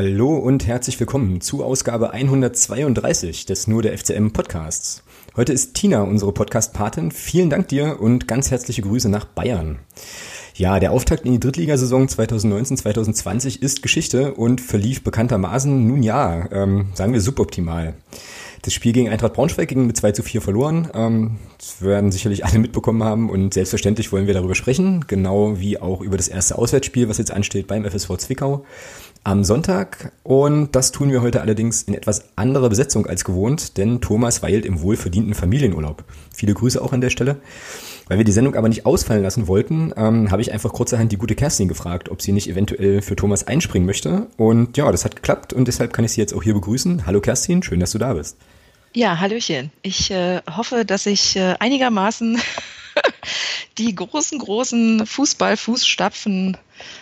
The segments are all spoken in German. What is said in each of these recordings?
Hallo und herzlich willkommen zu Ausgabe 132 des Nur der FCM Podcasts. Heute ist Tina unsere Podcast-Patin. Vielen Dank dir und ganz herzliche Grüße nach Bayern. Ja, der Auftakt in die Drittligasaison 2019-2020 ist Geschichte und verlief bekanntermaßen nun ja, ähm, sagen wir suboptimal. Das Spiel gegen Eintracht Braunschweig ging mit 2 zu 4 verloren. Ähm, das werden sicherlich alle mitbekommen haben und selbstverständlich wollen wir darüber sprechen, genau wie auch über das erste Auswärtsspiel, was jetzt ansteht beim FSV Zwickau am Sonntag. Und das tun wir heute allerdings in etwas anderer Besetzung als gewohnt, denn Thomas weilt im wohlverdienten Familienurlaub. Viele Grüße auch an der Stelle. Weil wir die Sendung aber nicht ausfallen lassen wollten, ähm, habe ich einfach kurzerhand die gute Kerstin gefragt, ob sie nicht eventuell für Thomas einspringen möchte. Und ja, das hat geklappt und deshalb kann ich sie jetzt auch hier begrüßen. Hallo Kerstin, schön, dass du da bist. Ja, Hallöchen. Ich äh, hoffe, dass ich äh, einigermaßen die großen, großen Fußball-Fußstapfen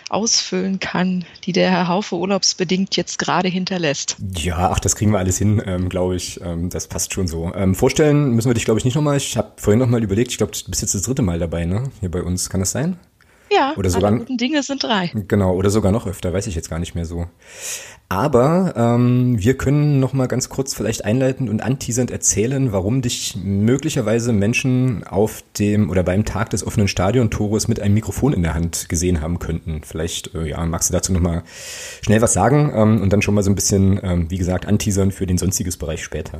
ausfüllen kann, die der Herr Haufe urlaubsbedingt jetzt gerade hinterlässt. Ja, ach, das kriegen wir alles hin, ähm, glaube ich. Ähm, das passt schon so. Ähm, vorstellen müssen wir dich, glaube ich, nicht nochmal. Ich habe vorhin nochmal überlegt, ich glaube, du bist jetzt das dritte Mal dabei, ne? Hier bei uns. Kann das sein? Ja, oder sogar, alle guten Dinge sind drei. Genau, oder sogar noch öfter, weiß ich jetzt gar nicht mehr so. Aber ähm, wir können noch mal ganz kurz vielleicht einleitend und anteasernd erzählen, warum dich möglicherweise Menschen auf dem oder beim Tag des offenen Stadiontores mit einem Mikrofon in der Hand gesehen haben könnten. Vielleicht äh, ja, magst du dazu noch mal schnell was sagen ähm, und dann schon mal so ein bisschen, ähm, wie gesagt, anteasern für den sonstiges Bereich später.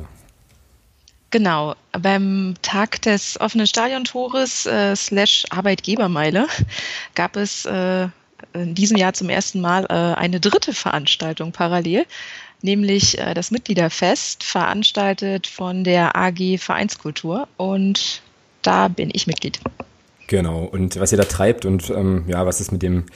Genau, beim Tag des offenen Stadiontores äh, slash Arbeitgebermeile gab es äh, in diesem Jahr zum ersten Mal äh, eine dritte Veranstaltung parallel, nämlich äh, das Mitgliederfest, veranstaltet von der AG Vereinskultur. Und da bin ich Mitglied. Genau, und was ihr da treibt und ähm, ja, was es mit dem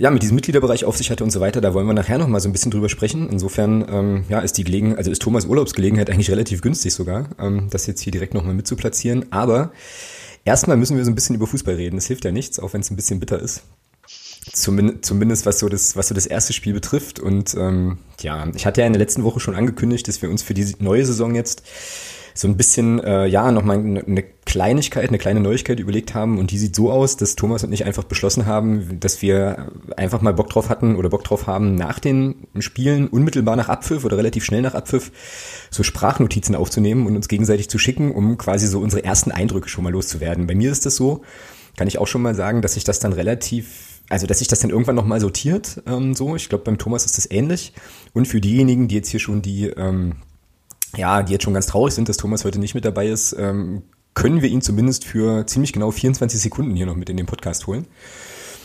ja, mit diesem Mitgliederbereich auf sich hatte und so weiter, da wollen wir nachher noch mal so ein bisschen drüber sprechen. Insofern, ähm, ja, ist die Gelegenheit, also ist Thomas Urlaubsgelegenheit eigentlich relativ günstig sogar, ähm, das jetzt hier direkt noch mal mitzuplatzieren. Aber erstmal müssen wir so ein bisschen über Fußball reden. Das hilft ja nichts, auch wenn es ein bisschen bitter ist. Zumindest, zumindest was so das, was so das erste Spiel betrifft. Und ähm, ja, ich hatte ja in der letzten Woche schon angekündigt, dass wir uns für die neue Saison jetzt so ein bisschen, äh, ja, nochmal eine Kleinigkeit, eine kleine Neuigkeit überlegt haben. Und die sieht so aus, dass Thomas und ich einfach beschlossen haben, dass wir einfach mal Bock drauf hatten oder Bock drauf haben, nach den Spielen unmittelbar nach Abpfiff oder relativ schnell nach Abpfiff so Sprachnotizen aufzunehmen und uns gegenseitig zu schicken, um quasi so unsere ersten Eindrücke schon mal loszuwerden. Bei mir ist das so, kann ich auch schon mal sagen, dass ich das dann relativ also dass sich das dann irgendwann nochmal sortiert, ähm, so. Ich glaube, beim Thomas ist das ähnlich. Und für diejenigen, die jetzt hier schon die, ähm, ja, die jetzt schon ganz traurig sind, dass Thomas heute nicht mit dabei ist, ähm, können wir ihn zumindest für ziemlich genau 24 Sekunden hier noch mit in den Podcast holen.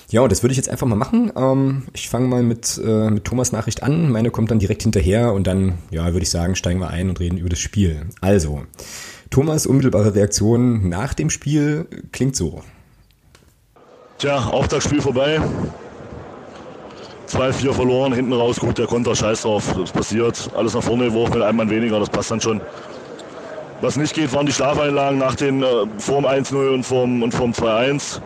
Ja, und das würde ich jetzt einfach mal machen. Ähm, ich fange mal mit, äh, mit Thomas Nachricht an. Meine kommt dann direkt hinterher und dann, ja, würde ich sagen, steigen wir ein und reden über das Spiel. Also, Thomas unmittelbare Reaktion nach dem Spiel klingt so. Tja, Auftaktspiel vorbei. 2-4 verloren, hinten raus, gut, der Konter, scheiß drauf, das passiert. Alles nach vorne geworfen mit einem Mann weniger, das passt dann schon. Was nicht geht, waren die Schlafeinlagen nach den äh, vorm 1-0 und vorm, und vorm 2-1.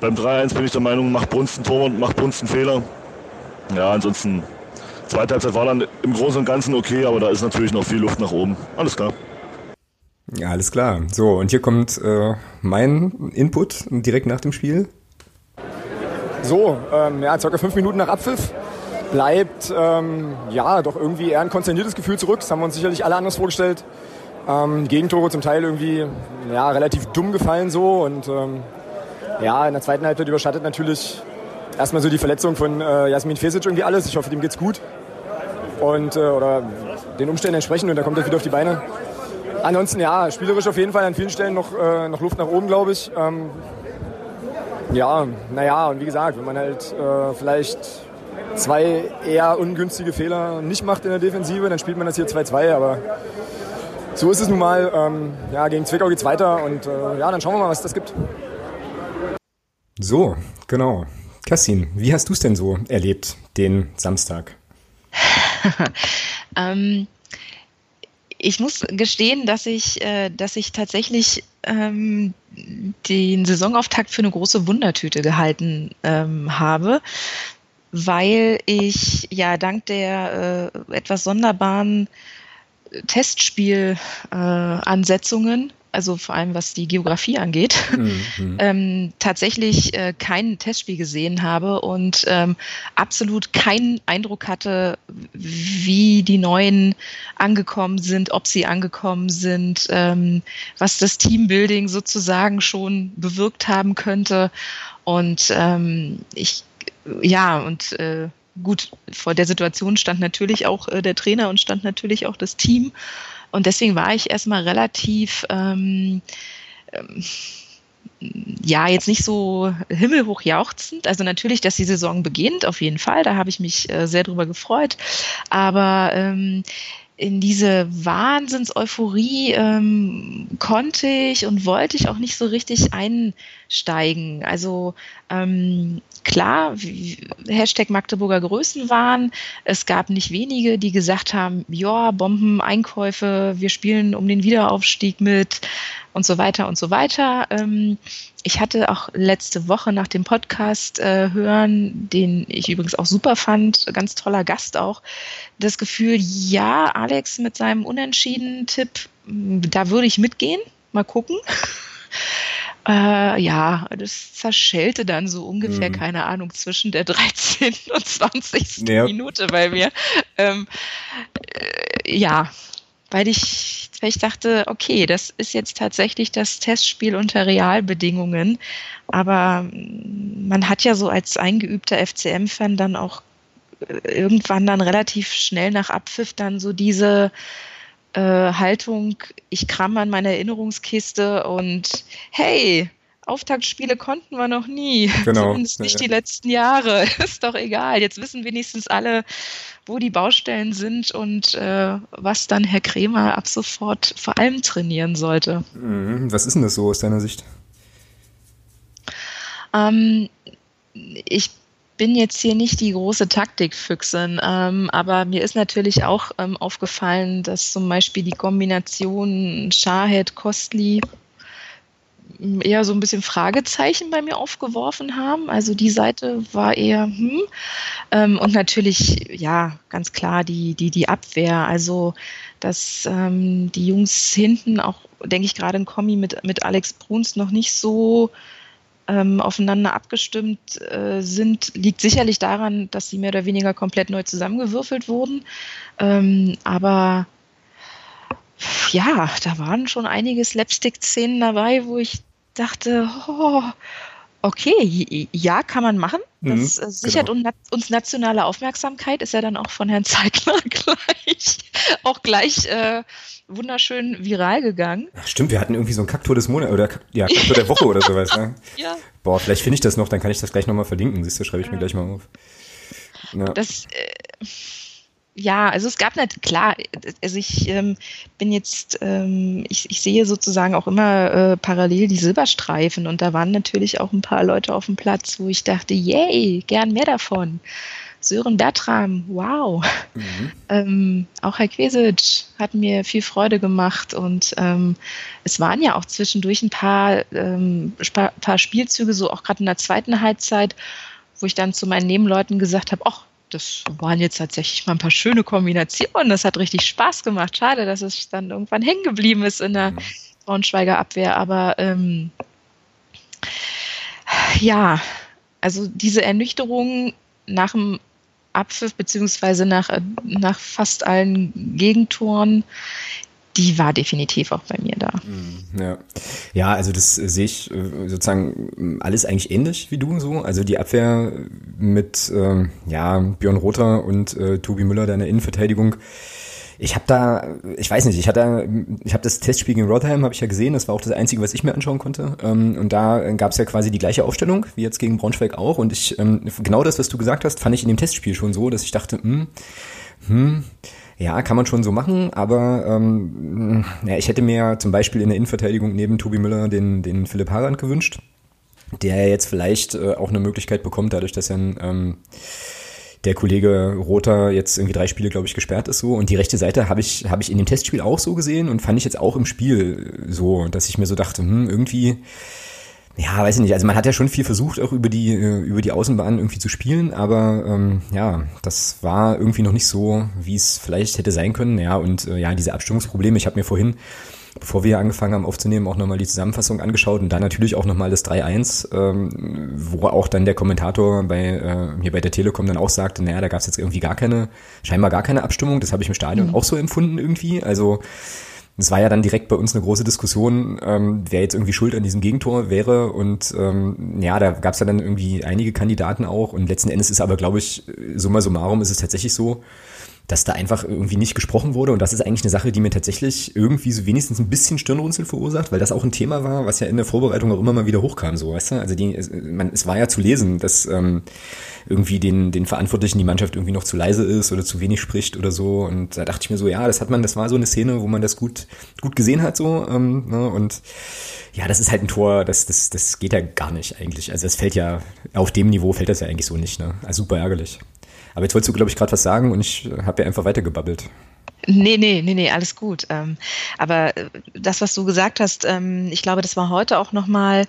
Beim 3-1 bin ich der Meinung, macht Brunst ein Tor und macht Brunst einen Fehler. Ja, ansonsten, zweite Halbzeit war dann im Großen und Ganzen okay, aber da ist natürlich noch viel Luft nach oben. Alles klar. Ja, alles klar. So, und hier kommt äh, mein Input direkt nach dem Spiel. So, ähm, ja, circa fünf Minuten nach Abpfiff bleibt ähm, ja doch irgendwie eher ein konzerniertes Gefühl zurück. Das haben wir uns sicherlich alle anders vorgestellt. Ähm, Gegentore zum Teil irgendwie ja, relativ dumm gefallen so und ähm, ja, in der zweiten Halbzeit überschattet natürlich erstmal so die Verletzung von äh, Jasmin Fesic irgendwie alles. Ich hoffe, dem geht's gut und äh, oder den Umständen entsprechend und er kommt jetzt wieder auf die Beine. Ansonsten ja, spielerisch auf jeden Fall an vielen Stellen noch, äh, noch Luft nach oben, glaube ich. Ähm, ja, naja, und wie gesagt, wenn man halt äh, vielleicht zwei eher ungünstige Fehler nicht macht in der Defensive, dann spielt man das hier 2-2, aber so ist es nun mal. Ähm, ja, gegen Zwickau geht's weiter und äh, ja, dann schauen wir mal, was das gibt. So, genau. Cassin, wie hast du es denn so erlebt, den Samstag? ähm, ich muss gestehen, dass ich, äh, dass ich tatsächlich ähm, den Saisonauftakt für eine große Wundertüte gehalten ähm, habe, weil ich ja dank der äh, etwas sonderbaren Testspielansetzungen äh, also vor allem was die Geografie angeht, mhm. ähm, tatsächlich äh, kein Testspiel gesehen habe und ähm, absolut keinen Eindruck hatte, wie die Neuen angekommen sind, ob sie angekommen sind, ähm, was das Teambuilding sozusagen schon bewirkt haben könnte. Und ähm, ich, ja, und äh, gut, vor der Situation stand natürlich auch äh, der Trainer und stand natürlich auch das Team. Und deswegen war ich erstmal relativ, ähm, ähm, ja, jetzt nicht so himmelhoch jauchzend. Also natürlich, dass die Saison beginnt, auf jeden Fall. Da habe ich mich äh, sehr drüber gefreut. Aber ähm, in diese Wahnsinns-Euphorie ähm, konnte ich und wollte ich auch nicht so richtig einsteigen. Also ähm, klar, Hashtag Magdeburger Größenwahn. Es gab nicht wenige, die gesagt haben, ja, Bombeneinkäufe, wir spielen um den Wiederaufstieg mit und so weiter und so weiter. Ähm, ich hatte auch letzte Woche nach dem Podcast äh, hören, den ich übrigens auch super fand, ganz toller Gast auch, das Gefühl, ja, Alex mit seinem Unentschieden-Tipp, da würde ich mitgehen. Mal gucken. Äh, ja, das zerschellte dann so ungefähr, mhm. keine Ahnung, zwischen der 13. und 20. Ja. Minute bei mir. Ähm, äh, ja, weil ich, weil ich dachte, okay, das ist jetzt tatsächlich das Testspiel unter Realbedingungen. Aber mm, man hat ja so als eingeübter FCM-Fan dann auch äh, irgendwann dann relativ schnell nach Abpfiff dann so diese äh, Haltung, ich kram an meine Erinnerungskiste und hey, Auftaktspiele konnten wir noch nie. Genau. Zumindest nicht ja. die letzten Jahre. Ist doch egal. Jetzt wissen wenigstens alle, wo die Baustellen sind und äh, was dann Herr Kremer ab sofort vor allem trainieren sollte. Mhm. Was ist denn das so aus deiner Sicht? Ähm, ich bin jetzt hier nicht die große Taktikfüchsin, ähm, aber mir ist natürlich auch ähm, aufgefallen, dass zum Beispiel die Kombination Shahed Kostli eher so ein bisschen Fragezeichen bei mir aufgeworfen haben. Also die Seite war eher, hm. Ähm, und natürlich, ja, ganz klar die, die, die Abwehr. Also, dass ähm, die Jungs hinten auch, denke ich, gerade in Kommi mit, mit Alex Bruns noch nicht so ähm, aufeinander abgestimmt äh, sind, liegt sicherlich daran, dass sie mehr oder weniger komplett neu zusammengewürfelt wurden. Ähm, aber ja, da waren schon einige Slapstick-Szenen dabei, wo ich dachte, oh, okay, ja, kann man machen. Das mhm, sichert genau. uns nationale Aufmerksamkeit, ist ja dann auch von Herrn Zeigler gleich, auch gleich äh, wunderschön viral gegangen. Ach, stimmt, wir hatten irgendwie so ein Kaktor des Monats oder ja, Kaktor der Woche oder sowas. Ne? ja. Boah, vielleicht finde ich das noch, dann kann ich das gleich nochmal verlinken. Siehst du, schreibe ich ja. mir gleich mal auf. Ja. Das, äh, ja, also es gab nicht, klar, also ich ähm, bin jetzt, ähm, ich, ich sehe sozusagen auch immer äh, parallel die Silberstreifen und da waren natürlich auch ein paar Leute auf dem Platz, wo ich dachte, yay, gern mehr davon. Sören Bertram, wow. Mhm. Ähm, auch Herr Quesic hat mir viel Freude gemacht und ähm, es waren ja auch zwischendurch ein paar, ähm, paar Spielzüge, so auch gerade in der zweiten Halbzeit, wo ich dann zu meinen Nebenleuten gesagt habe, ach, das waren jetzt tatsächlich mal ein paar schöne Kombinationen. Das hat richtig Spaß gemacht. Schade, dass es dann irgendwann hängen geblieben ist in der mhm. Braunschweiger Abwehr. Aber ähm, ja, also diese Ernüchterung nach dem Abpfiff beziehungsweise nach, äh, nach fast allen Gegentoren, die war definitiv auch bei mir da. Mhm, ja, ja also das äh, sehe ich äh, sozusagen alles eigentlich ähnlich wie du so. Also die Abwehr mit ähm, ja, Björn Rother und äh, Tobi Müller, deine Innenverteidigung. Ich habe da, ich weiß nicht, ich hatte, ich habe das Testspiel gegen Rotherham, habe ich ja gesehen, das war auch das Einzige, was ich mir anschauen konnte. Ähm, und da gab es ja quasi die gleiche Aufstellung, wie jetzt gegen Braunschweig auch. Und ich, ähm, genau das, was du gesagt hast, fand ich in dem Testspiel schon so, dass ich dachte, hm, hm, ja, kann man schon so machen, aber ähm, ja, ich hätte mir zum Beispiel in der Innenverteidigung neben Tobi Müller den, den Philipp Harand gewünscht, der jetzt vielleicht äh, auch eine Möglichkeit bekommt, dadurch, dass er ähm, der Kollege Rother jetzt irgendwie drei Spiele, glaube ich, gesperrt ist so. Und die rechte Seite habe ich, habe ich in dem Testspiel auch so gesehen und fand ich jetzt auch im Spiel so, dass ich mir so dachte, hm, irgendwie ja, weiß ich nicht. Also man hat ja schon viel versucht, auch über die äh, über die Außenbahn irgendwie zu spielen, aber ähm, ja, das war irgendwie noch nicht so, wie es vielleicht hätte sein können. Ja, und äh, ja, diese Abstimmungsprobleme. Ich habe mir vorhin bevor wir angefangen haben aufzunehmen, auch nochmal die Zusammenfassung angeschaut und dann natürlich auch nochmal das 3-1, ähm, wo auch dann der Kommentator bei äh, hier bei der Telekom dann auch sagte, naja, da gab es jetzt irgendwie gar keine, scheinbar gar keine Abstimmung. Das habe ich im Stadion mhm. auch so empfunden irgendwie. Also es war ja dann direkt bei uns eine große Diskussion, ähm, wer jetzt irgendwie schuld an diesem Gegentor wäre. Und ähm, ja, da gab es ja dann irgendwie einige Kandidaten auch. Und letzten Endes ist aber, glaube ich, summa summarum ist es tatsächlich so, dass da einfach irgendwie nicht gesprochen wurde. Und das ist eigentlich eine Sache, die mir tatsächlich irgendwie so wenigstens ein bisschen Stirnrunzeln verursacht, weil das auch ein Thema war, was ja in der Vorbereitung auch immer mal wieder hochkam, so, weißt du? Also die, man, es war ja zu lesen, dass ähm, irgendwie den, den Verantwortlichen die Mannschaft irgendwie noch zu leise ist oder zu wenig spricht oder so. Und da dachte ich mir so, ja, das hat man, das war so eine Szene, wo man das gut, gut gesehen hat, so, ähm, ne? Und ja, das ist halt ein Tor, das, das, das geht ja gar nicht eigentlich. Also das fällt ja, auf dem Niveau fällt das ja eigentlich so nicht, ne? Also super ärgerlich. Aber jetzt wolltest du, glaube ich, gerade was sagen und ich äh, habe ja einfach weitergebabbelt. Nee, nee, nee, nee, alles gut. Ähm, aber äh, das, was du gesagt hast, ähm, ich glaube, das war heute auch nochmal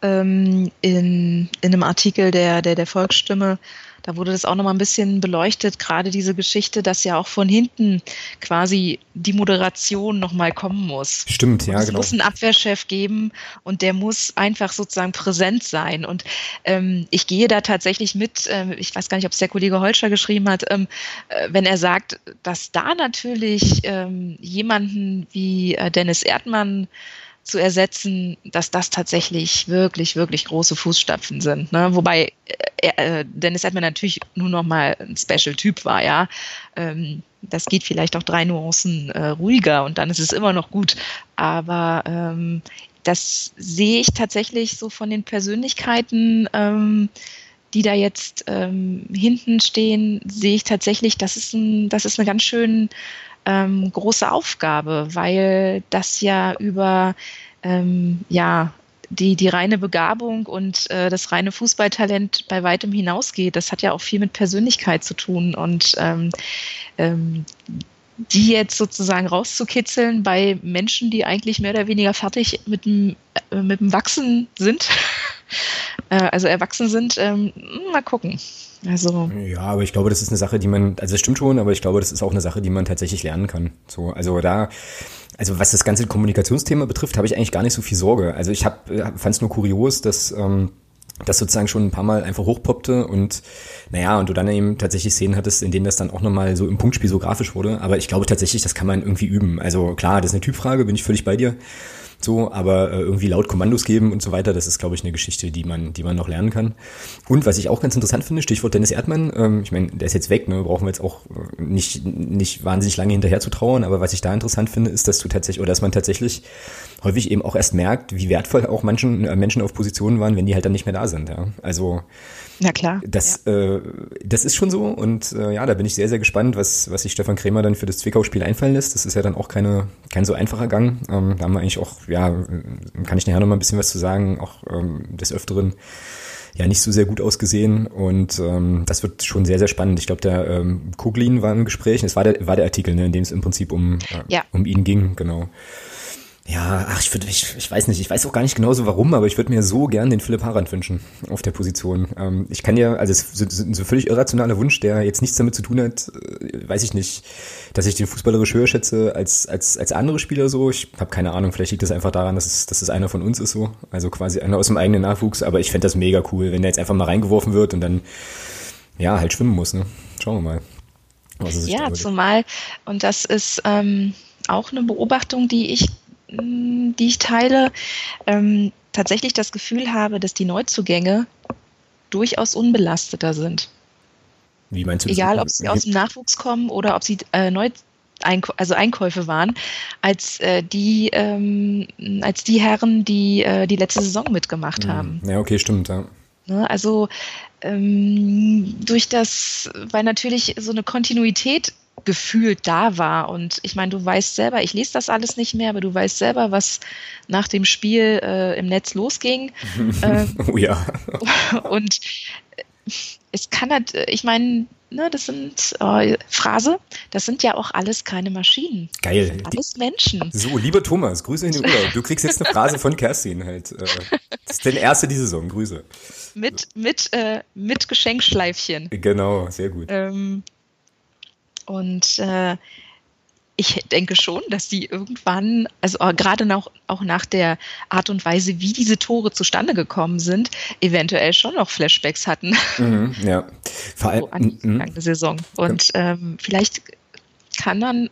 ähm, in, in einem Artikel der, der, der Volksstimme da wurde das auch nochmal ein bisschen beleuchtet, gerade diese Geschichte, dass ja auch von hinten quasi die Moderation nochmal kommen muss. Stimmt, ja, es genau. Es muss einen Abwehrchef geben und der muss einfach sozusagen präsent sein. Und ähm, ich gehe da tatsächlich mit, äh, ich weiß gar nicht, ob es der Kollege Holscher geschrieben hat, ähm, äh, wenn er sagt, dass da natürlich ähm, jemanden wie äh, Dennis Erdmann zu ersetzen, dass das tatsächlich wirklich, wirklich große Fußstapfen sind. Ne? Wobei äh, äh, Dennis Edman natürlich nur noch mal ein Special-Typ war, ja. Ähm, das geht vielleicht auch drei Nuancen äh, ruhiger und dann ist es immer noch gut. Aber ähm, das sehe ich tatsächlich so von den Persönlichkeiten, ähm, die da jetzt ähm, hinten stehen, sehe ich tatsächlich, das ist ein, das ist eine ganz schön ähm, große Aufgabe, weil das ja über ähm, ja, die, die reine Begabung und äh, das reine Fußballtalent bei weitem hinausgeht. Das hat ja auch viel mit Persönlichkeit zu tun. Und ähm, ähm, die jetzt sozusagen rauszukitzeln bei Menschen, die eigentlich mehr oder weniger fertig mit dem, äh, mit dem Wachsen sind, äh, also erwachsen sind, ähm, mal gucken. Also. Ja, aber ich glaube, das ist eine Sache, die man, also es stimmt schon, aber ich glaube, das ist auch eine Sache, die man tatsächlich lernen kann. So, also da, also was das ganze Kommunikationsthema betrifft, habe ich eigentlich gar nicht so viel Sorge. Also ich habe, äh, fand es nur kurios, dass ähm, das sozusagen schon ein paar Mal einfach hochpoppte und naja, und du dann eben tatsächlich Szenen hattest, in denen das dann auch nochmal so im Punktspiel so grafisch wurde. Aber ich glaube tatsächlich, das kann man irgendwie üben. Also klar, das ist eine Typfrage, bin ich völlig bei dir. So, aber äh, irgendwie laut Kommandos geben und so weiter, das ist, glaube ich, eine Geschichte, die man, die man noch lernen kann. Und was ich auch ganz interessant finde, Stichwort Dennis Erdmann, ähm, ich meine, der ist jetzt weg, ne, brauchen wir jetzt auch äh, nicht, nicht wahnsinnig lange hinterher zu trauern, aber was ich da interessant finde, ist, dass du tatsächlich, oder dass man tatsächlich häufig eben auch erst merkt, wie wertvoll auch manchen äh, Menschen auf Positionen waren, wenn die halt dann nicht mehr da sind. Ja. Also na klar. Das, ja. äh, das ist schon so und äh, ja, da bin ich sehr, sehr gespannt, was, was sich Stefan Krämer dann für das Zwickau-Spiel einfallen lässt. Das ist ja dann auch keine, kein so einfacher Gang. Ähm, da haben wir eigentlich auch, ja, kann ich nachher noch mal ein bisschen was zu sagen, auch ähm, des Öfteren ja nicht so sehr gut ausgesehen und ähm, das wird schon sehr, sehr spannend. Ich glaube, der ähm, Kuglin war im Gespräch, es war der, war der Artikel, ne, in dem es im Prinzip um, äh, ja. um ihn ging, genau. Ja, ach, ich, würde, ich, ich weiß nicht, ich weiß auch gar nicht genau so warum, aber ich würde mir so gern den Philipp Harand wünschen auf der Position. Ähm, ich kann ja, also es ist ein so völlig irrationaler Wunsch, der jetzt nichts damit zu tun hat, äh, weiß ich nicht, dass ich den fußballerisch höher schätze als, als, als andere Spieler so. Ich habe keine Ahnung, vielleicht liegt das einfach daran, dass es, dass es einer von uns ist so, also quasi einer aus dem eigenen Nachwuchs, aber ich fände das mega cool, wenn der jetzt einfach mal reingeworfen wird und dann, ja, halt schwimmen muss, ne? Schauen wir mal. ja, zumal, und das ist ähm, auch eine Beobachtung, die ich die ich teile, ähm, tatsächlich das Gefühl habe, dass die Neuzugänge durchaus unbelasteter sind. Wie meinst du das? Egal, ob sie aus dem Nachwuchs kommen oder ob sie äh, neu also Einkäufe waren, als äh, die ähm, als die Herren, die äh, die letzte Saison mitgemacht mhm. haben. Ja, okay, stimmt. Ja. Ne, also ähm, durch das, weil natürlich so eine Kontinuität gefühlt da war. Und ich meine, du weißt selber, ich lese das alles nicht mehr, aber du weißt selber, was nach dem Spiel äh, im Netz losging. ähm, oh ja. und es kann halt, ich meine, ne, das sind äh, Phrase, das sind ja auch alles keine Maschinen. Geil. Alles Menschen. So, lieber Thomas, Grüße in den Urlaub. Du kriegst jetzt eine Phrase von Kerstin halt. Äh, das ist deine erste die Saison. Grüße. Mit, mit, äh, mit Geschenkschleifchen. Genau, sehr gut. Ähm, und äh, ich denke schon, dass die irgendwann, also gerade auch, auch nach der Art und Weise, wie diese Tore zustande gekommen sind, eventuell schon noch Flashbacks hatten. Mhm, ja, vor allem so an die mhm. Saison. Und ähm, vielleicht kann dann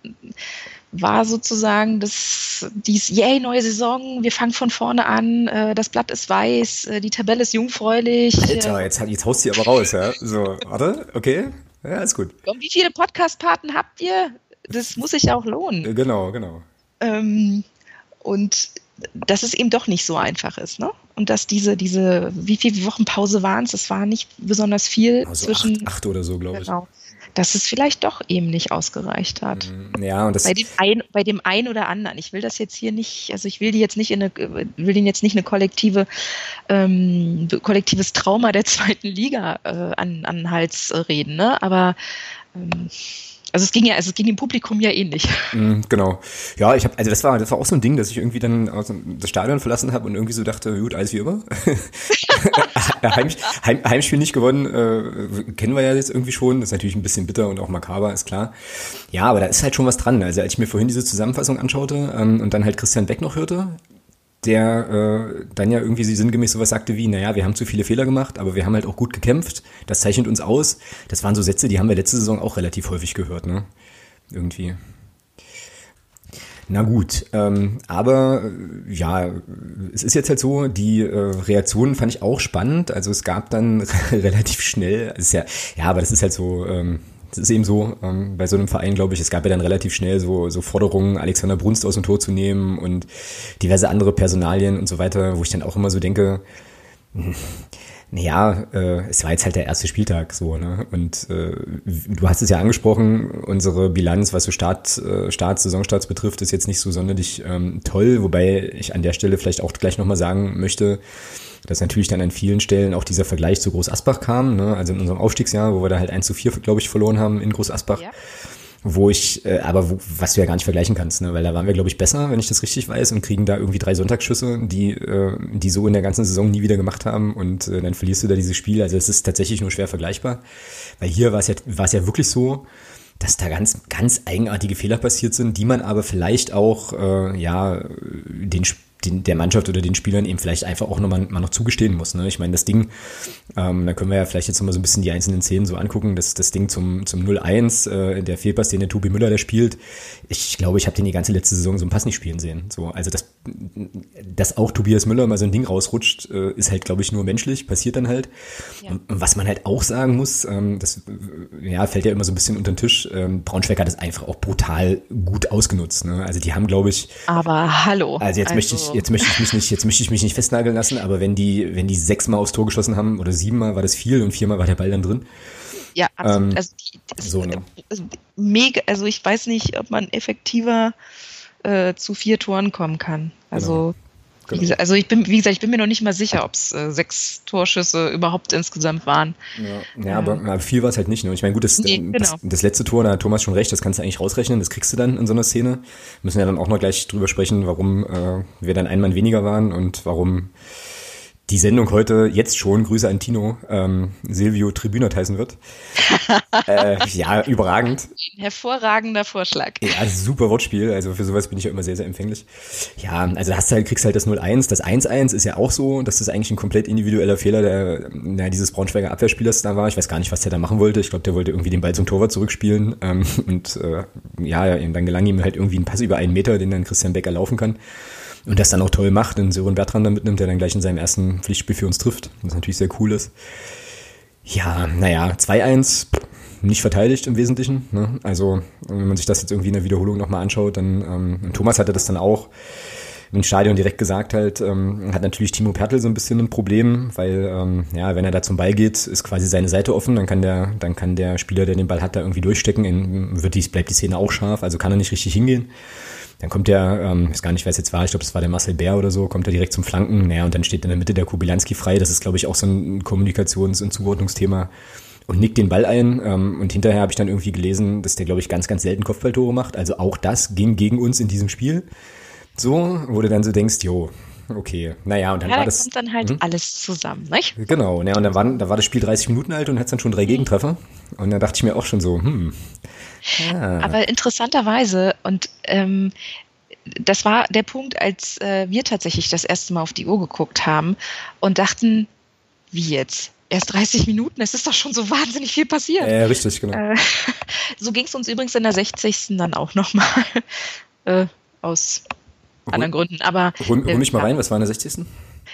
war sozusagen das dies yay neue Saison, wir fangen von vorne an, äh, das Blatt ist weiß, äh, die Tabelle ist jungfräulich. Alter, jetzt, jetzt haust du aber raus, ja? So, warte, okay, ja, ist gut. Und wie viele Podcast-Paten habt ihr? Das muss sich auch lohnen. Äh, genau, genau. Ähm, und dass es eben doch nicht so einfach ist, ne? Und dass diese, diese, wie viele Wochen Pause waren es? Es war nicht besonders viel also zwischen. Acht, acht oder so, glaube genau. ich dass es vielleicht doch eben nicht ausgereicht hat. Mhm. Ja, und das bei dem ein, bei dem einen oder anderen. Ich will das jetzt hier nicht, also ich will die jetzt nicht in eine, will den jetzt nicht eine kollektive, ähm, kollektives Trauma der zweiten Liga äh, an, an den Hals reden, ne? Aber ähm, also es ging ja, also es ging dem Publikum ja ähnlich. Mm, genau. Ja, ich habe, also das war, das war auch so ein Ding, dass ich irgendwie dann das Stadion verlassen habe und irgendwie so dachte, gut, alles wie immer. Heim, Heim, Heimspiel nicht gewonnen, äh, kennen wir ja jetzt irgendwie schon. Das ist natürlich ein bisschen bitter und auch makaber, ist klar. Ja, aber da ist halt schon was dran. Also als ich mir vorhin diese Zusammenfassung anschaute ähm, und dann halt Christian Beck noch hörte, der äh, dann ja irgendwie sinngemäß sowas sagte wie, naja, wir haben zu viele Fehler gemacht, aber wir haben halt auch gut gekämpft, das zeichnet uns aus. Das waren so Sätze, die haben wir letzte Saison auch relativ häufig gehört, ne? Irgendwie. Na gut, ähm, aber äh, ja, es ist jetzt halt so, die äh, Reaktionen fand ich auch spannend. Also es gab dann relativ schnell, ist ja, ja, aber das ist halt so, ähm, es ist eben so, ähm, bei so einem Verein, glaube ich, es gab ja dann relativ schnell so, so Forderungen, Alexander Brunst aus dem Tor zu nehmen und diverse andere Personalien und so weiter, wo ich dann auch immer so denke, naja, äh, es war jetzt halt der erste Spieltag so, ne? Und äh, du hast es ja angesprochen, unsere Bilanz, was so Start, äh, Start, Saisonstarts betrifft, ist jetzt nicht so sonderlich ähm, toll, wobei ich an der Stelle vielleicht auch gleich nochmal sagen möchte, dass natürlich dann an vielen Stellen auch dieser Vergleich zu Groß Asbach kam, ne? also in unserem Aufstiegsjahr, wo wir da halt 1 zu 4, glaube ich, verloren haben in Groß Asbach. Ja. Wo ich, äh, aber wo, was du ja gar nicht vergleichen kannst, ne? weil da waren wir, glaube ich, besser, wenn ich das richtig weiß, und kriegen da irgendwie drei Sonntagsschüsse, die, äh, die so in der ganzen Saison nie wieder gemacht haben und äh, dann verlierst du da dieses Spiel. Also es ist tatsächlich nur schwer vergleichbar. Weil hier war es ja, war es ja wirklich so, dass da ganz, ganz eigenartige Fehler passiert sind, die man aber vielleicht auch, äh, ja, den den, der Mannschaft oder den Spielern eben vielleicht einfach auch nochmal mal noch zugestehen muss. Ne? Ich meine, das Ding, ähm, da können wir ja vielleicht jetzt nochmal so ein bisschen die einzelnen Szenen so angucken, das, das Ding zum, zum 0-1, äh, der Fehlpass, den der Tobi Müller da spielt, ich glaube, ich habe den die ganze letzte Saison so einen Pass nicht spielen sehen. So, also das, dass auch Tobias Müller mal so ein Ding rausrutscht, äh, ist halt, glaube ich, nur menschlich, passiert dann halt. Ja. Und, und, was man halt auch sagen muss, ähm, das ja, fällt ja immer so ein bisschen unter den Tisch, ähm, Braunschweig hat das einfach auch brutal gut ausgenutzt. Ne? Also die haben, glaube ich. Aber hallo. Also jetzt also, möchte ich, jetzt möchte ich mich nicht, jetzt möchte ich mich nicht festnageln lassen, aber wenn die, wenn die sechsmal aufs Tor geschossen haben oder siebenmal war das viel und viermal war der Ball dann drin. Ja, absolut. Ähm, also, die, so, ne? also, mega, also ich weiß nicht, ob man effektiver äh, zu vier Toren kommen kann. Also genau. Genau. Gesagt, also ich bin, wie gesagt, ich bin mir noch nicht mal sicher, ob es äh, sechs Torschüsse überhaupt insgesamt waren. Ja, ja aber, aber, viel war es halt nicht. Ne? Ich meine, gut, das, nee, genau. das, das, letzte Tor, da hat Thomas schon recht, das kannst du eigentlich rausrechnen, das kriegst du dann in so einer Szene. Wir müssen ja dann auch noch gleich drüber sprechen, warum äh, wir dann ein Mann weniger waren und warum die Sendung heute jetzt schon, Grüße an Tino, ähm, Silvio Tribünert heißen wird. äh, ja, überragend. Hervorragender Vorschlag. Ja, super Wortspiel. Also für sowas bin ich ja immer sehr, sehr empfänglich. Ja, also hast halt, kriegst halt das 0-1. Das 1-1 ist ja auch so, dass das eigentlich ein komplett individueller Fehler der, na, dieses Braunschweiger Abwehrspielers da war. Ich weiß gar nicht, was der da machen wollte. Ich glaube, der wollte irgendwie den Ball zum Torwart zurückspielen. Ähm, und äh, ja, dann gelang ihm halt irgendwie ein Pass über einen Meter, den dann Christian Becker laufen kann und das dann auch toll macht und Sören Bertrand dann mitnimmt, der dann gleich in seinem ersten Pflichtspiel für uns trifft, was natürlich sehr cool ist. Ja, naja, 2-1, nicht verteidigt im Wesentlichen. Ne? Also, wenn man sich das jetzt irgendwie in der Wiederholung nochmal anschaut, dann, ähm, Thomas hatte das dann auch im Stadion direkt gesagt halt, ähm, hat natürlich Timo Pertl so ein bisschen ein Problem, weil, ähm, ja, wenn er da zum Ball geht, ist quasi seine Seite offen, dann kann der, dann kann der Spieler, der den Ball hat, da irgendwie durchstecken, in, wird die, bleibt die Szene auch scharf, also kann er nicht richtig hingehen. Dann kommt der, ähm, weiß gar nicht, wer es jetzt war, ich glaube, es war der Marcel Bär oder so, kommt er direkt zum Flanken, naja, und dann steht in der Mitte der Kubilanski frei. Das ist, glaube ich, auch so ein Kommunikations- und Zuordnungsthema und nickt den Ball ein. Ähm, und hinterher habe ich dann irgendwie gelesen, dass der, glaube ich, ganz, ganz selten Kopfballtore macht. Also auch das ging gegen uns in diesem Spiel. So, wo du dann so denkst, jo, okay. Naja, und dann ja, war da das. kommt dann halt Mhm. alles zusammen, nicht? Genau, ja, und dann war, da war das Spiel 30 Minuten alt und hat dann schon drei Gegentreffer. Und da dachte ich mir auch schon so, hm. Ja. Aber interessanterweise, und ähm, das war der Punkt, als äh, wir tatsächlich das erste Mal auf die Uhr geguckt haben und dachten, wie jetzt? Erst 30 Minuten, es ist doch schon so wahnsinnig viel passiert. Äh, richtig, genau. Äh, so ging es uns übrigens in der 60. dann auch nochmal. Äh, aus anderen Gründen. Aber Hol, hol mich mal rein, was war in der 60.?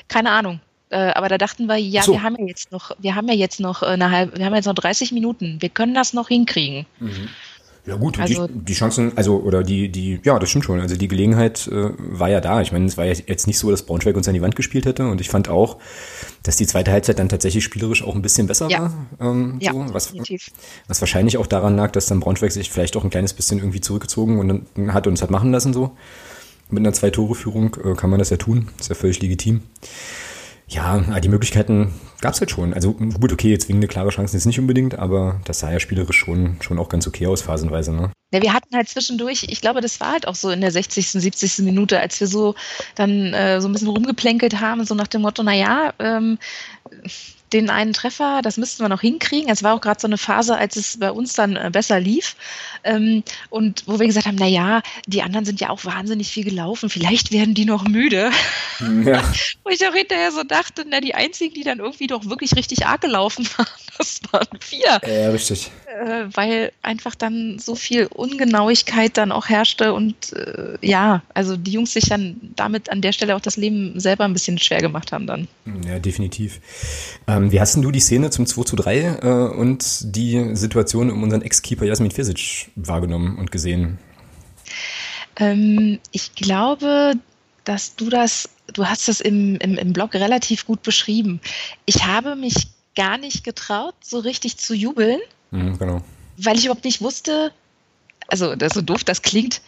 keine Ahnung. Äh, aber da dachten wir, ja, so. wir haben ja jetzt noch, wir haben ja jetzt noch äh, eine halbe, wir haben jetzt noch 30 Minuten. Wir können das noch hinkriegen. Ja gut, Also- die, die Chancen, also oder die, die, ja, das stimmt schon. Also die Gelegenheit äh, war ja da. Ich meine, es war ja jetzt nicht so, dass Braunschweig uns an die Wand gespielt hätte. Und ich fand auch, dass die zweite Halbzeit dann tatsächlich spielerisch auch ein bisschen besser Ja. war. Ähm, Ja, so, was, definitiv. was wahrscheinlich auch daran lag, dass dann Braunschweig sich vielleicht auch ein kleines bisschen irgendwie zurückgezogen und hat uns hat machen lassen so. Mit einer Zwei-Tore-Führung äh, kann man das ja tun. Ist ja völlig legitim. Ja, die Möglichkeiten gab es halt schon. Also gut, okay, jetzt zwingende klare Chancen jetzt nicht unbedingt, aber das sah ja spielerisch schon, schon auch ganz okay aus, phasenweise. Ne? Ja, wir hatten halt zwischendurch, ich glaube, das war halt auch so in der 60., 70. Minute, als wir so dann äh, so ein bisschen rumgeplänkelt haben, so nach dem Motto, na ja, ähm, den einen Treffer, das müssten wir noch hinkriegen. Es war auch gerade so eine Phase, als es bei uns dann äh, besser lief. Ähm, und wo wir gesagt haben, na ja, die anderen sind ja auch wahnsinnig viel gelaufen, vielleicht werden die noch müde. Ja. Wo ich auch hinterher so dachte, na, die einzigen, die dann irgendwie doch wirklich richtig arg gelaufen waren, das waren vier Äh, richtig. Äh, weil einfach dann so viel Ungenauigkeit dann auch herrschte und äh, ja, also die Jungs sich dann damit an der Stelle auch das Leben selber ein bisschen schwer gemacht haben dann. Ja, definitiv. Ähm, wie hast denn du die Szene zum 2 zu 3 äh, und die Situation um unseren Ex-Keeper Jasmin Fesic wahrgenommen und gesehen? Ähm, ich glaube, dass du das, du hast das im, im, im Blog relativ gut beschrieben. Ich habe mich gar nicht getraut, so richtig zu jubeln, Mhm, genau. weil ich überhaupt nicht wusste, also das ist so doof das klingt,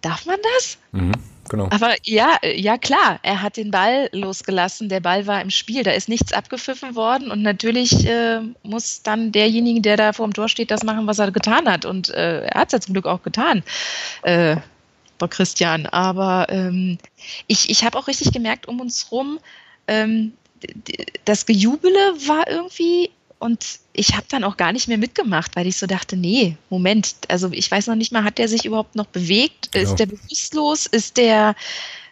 darf man das? Mhm, genau. Aber ja, ja klar, er hat den Ball losgelassen, der Ball war im Spiel, da ist nichts abgepfiffen worden und natürlich äh, muss dann derjenige, der da vor dem Tor steht, das machen, was er getan hat und äh, er hat es ja zum Glück auch getan, äh, Christian. Aber ähm, ich, ich habe auch richtig gemerkt um uns rum, ähm, das Gejubele war irgendwie und ich habe dann auch gar nicht mehr mitgemacht, weil ich so dachte, nee, Moment, also ich weiß noch nicht mal, hat der sich überhaupt noch bewegt? Genau. Ist der bewusstlos? Ist der,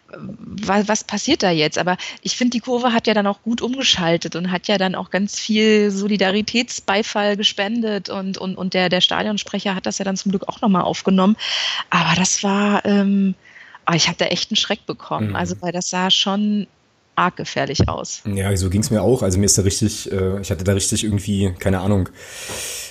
was, passiert da jetzt? Aber ich finde, die Kurve hat ja dann auch gut umgeschaltet und hat ja dann auch ganz viel Solidaritätsbeifall gespendet und, und, und der, der Stadionsprecher hat das ja dann zum Glück auch nochmal aufgenommen. Aber das war, ähm, ah, ich habe da echt einen Schreck bekommen. Mhm. Also, weil das sah schon arg gefährlich aus. Ja, so ging's mir auch. Also mir ist da richtig, äh, ich hatte da richtig irgendwie, keine Ahnung,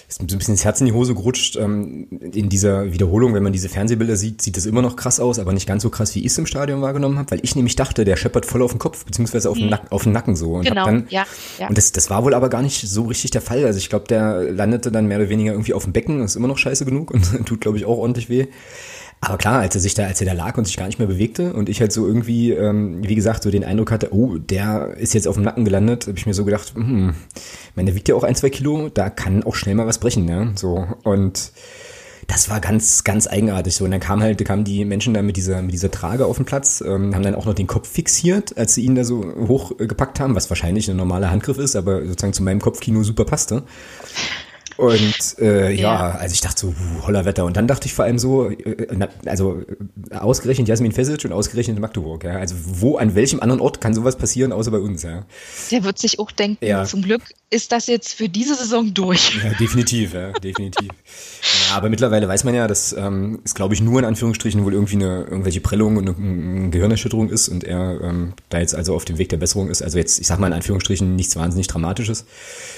ist so ein bisschen ins Herz in die Hose gerutscht. Ähm, in dieser Wiederholung, wenn man diese Fernsehbilder sieht, sieht das immer noch krass aus, aber nicht ganz so krass, wie ich es im Stadion wahrgenommen habe, weil ich nämlich dachte, der scheppert voll auf den Kopf, beziehungsweise auf, den, Nack, auf den Nacken so. Und Genau, dann, ja, ja. Und das, das war wohl aber gar nicht so richtig der Fall. Also ich glaube, der landete dann mehr oder weniger irgendwie auf dem Becken, ist immer noch scheiße genug und tut, glaube ich, auch ordentlich weh. Aber klar, als er sich da, als er da lag und sich gar nicht mehr bewegte und ich halt so irgendwie, ähm, wie gesagt, so den Eindruck hatte, oh, der ist jetzt auf dem Nacken gelandet, habe ich mir so gedacht, hm, ich meine, der wiegt ja auch ein, zwei Kilo, da kann auch schnell mal was brechen, ne? So. Und das war ganz, ganz eigenartig so. Und dann kam halt, kamen die Menschen da mit dieser, mit dieser Trage auf den Platz, ähm, haben dann auch noch den Kopf fixiert, als sie ihn da so hochgepackt haben, was wahrscheinlich ein normaler Handgriff ist, aber sozusagen zu meinem Kopfkino super passte. Und äh, ja. Ja. also ich dachte so, uh, holler Wetter. Und dann dachte ich vor allem so, äh, na, also äh, ausgerechnet Jasmin Fesic und ausgerechnet Magdeburg. Ja? Also wo, an welchem anderen Ort kann sowas passieren, außer bei uns? Ja, Der wird sich auch denken, Ja. zum Glück ist das jetzt für diese Saison durch. ja definitiv, ja, definitiv. ja, aber mittlerweile weiß man ja, dass ähm, es, glaube ich, nur in Anführungsstrichen wohl irgendwie eine irgendwelche Prellung und eine, eine Gehirnerschütterung ist und er ähm, da jetzt also auf dem Weg der Besserung ist. Also jetzt, ich sag mal in Anführungsstrichen, nichts wahnsinnig Dramatisches.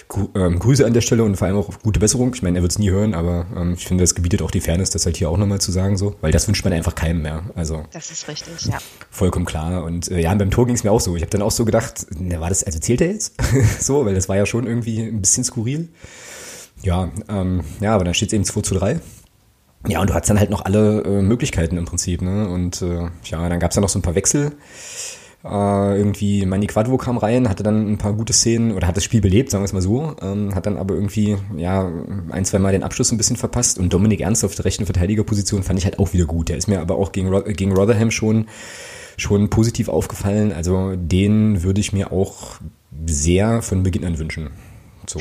Gru ähm, Grüße an der Stelle und vor allem auch gute Besserung. Ich meine, er wird es nie hören, aber ähm, ich finde, das gebietet auch die Fairness, das halt hier auch nochmal zu sagen, so, weil das wünscht man einfach keinem mehr. Also Das ist richtig, ja. vollkommen klar. Und äh, ja, beim Tor ging es mir auch so. Ich habe dann auch so gedacht, na, war das, also zählt er jetzt? so, weil das war ja schon irgendwie ein bisschen skurril. Ja, ähm, ja, aber dann steht es eben 2 zu 3. Ja, und du hattest dann halt noch alle äh, Möglichkeiten im Prinzip, ne? Und äh, ja, dann gab es ja noch so ein paar Wechsel. Äh, irgendwie Manny Quadvo kam rein, hatte dann ein paar gute Szenen oder hat das Spiel belebt, sagen wir es mal so, ähm, hat dann aber irgendwie ja ein, zwei Mal den Abschluss ein bisschen verpasst und Dominik Ernst auf der rechten Verteidigerposition fand ich halt auch wieder gut. Der ist mir aber auch gegen, gegen Rotherham schon schon positiv aufgefallen. Also den würde ich mir auch sehr von Beginn an wünschen. So.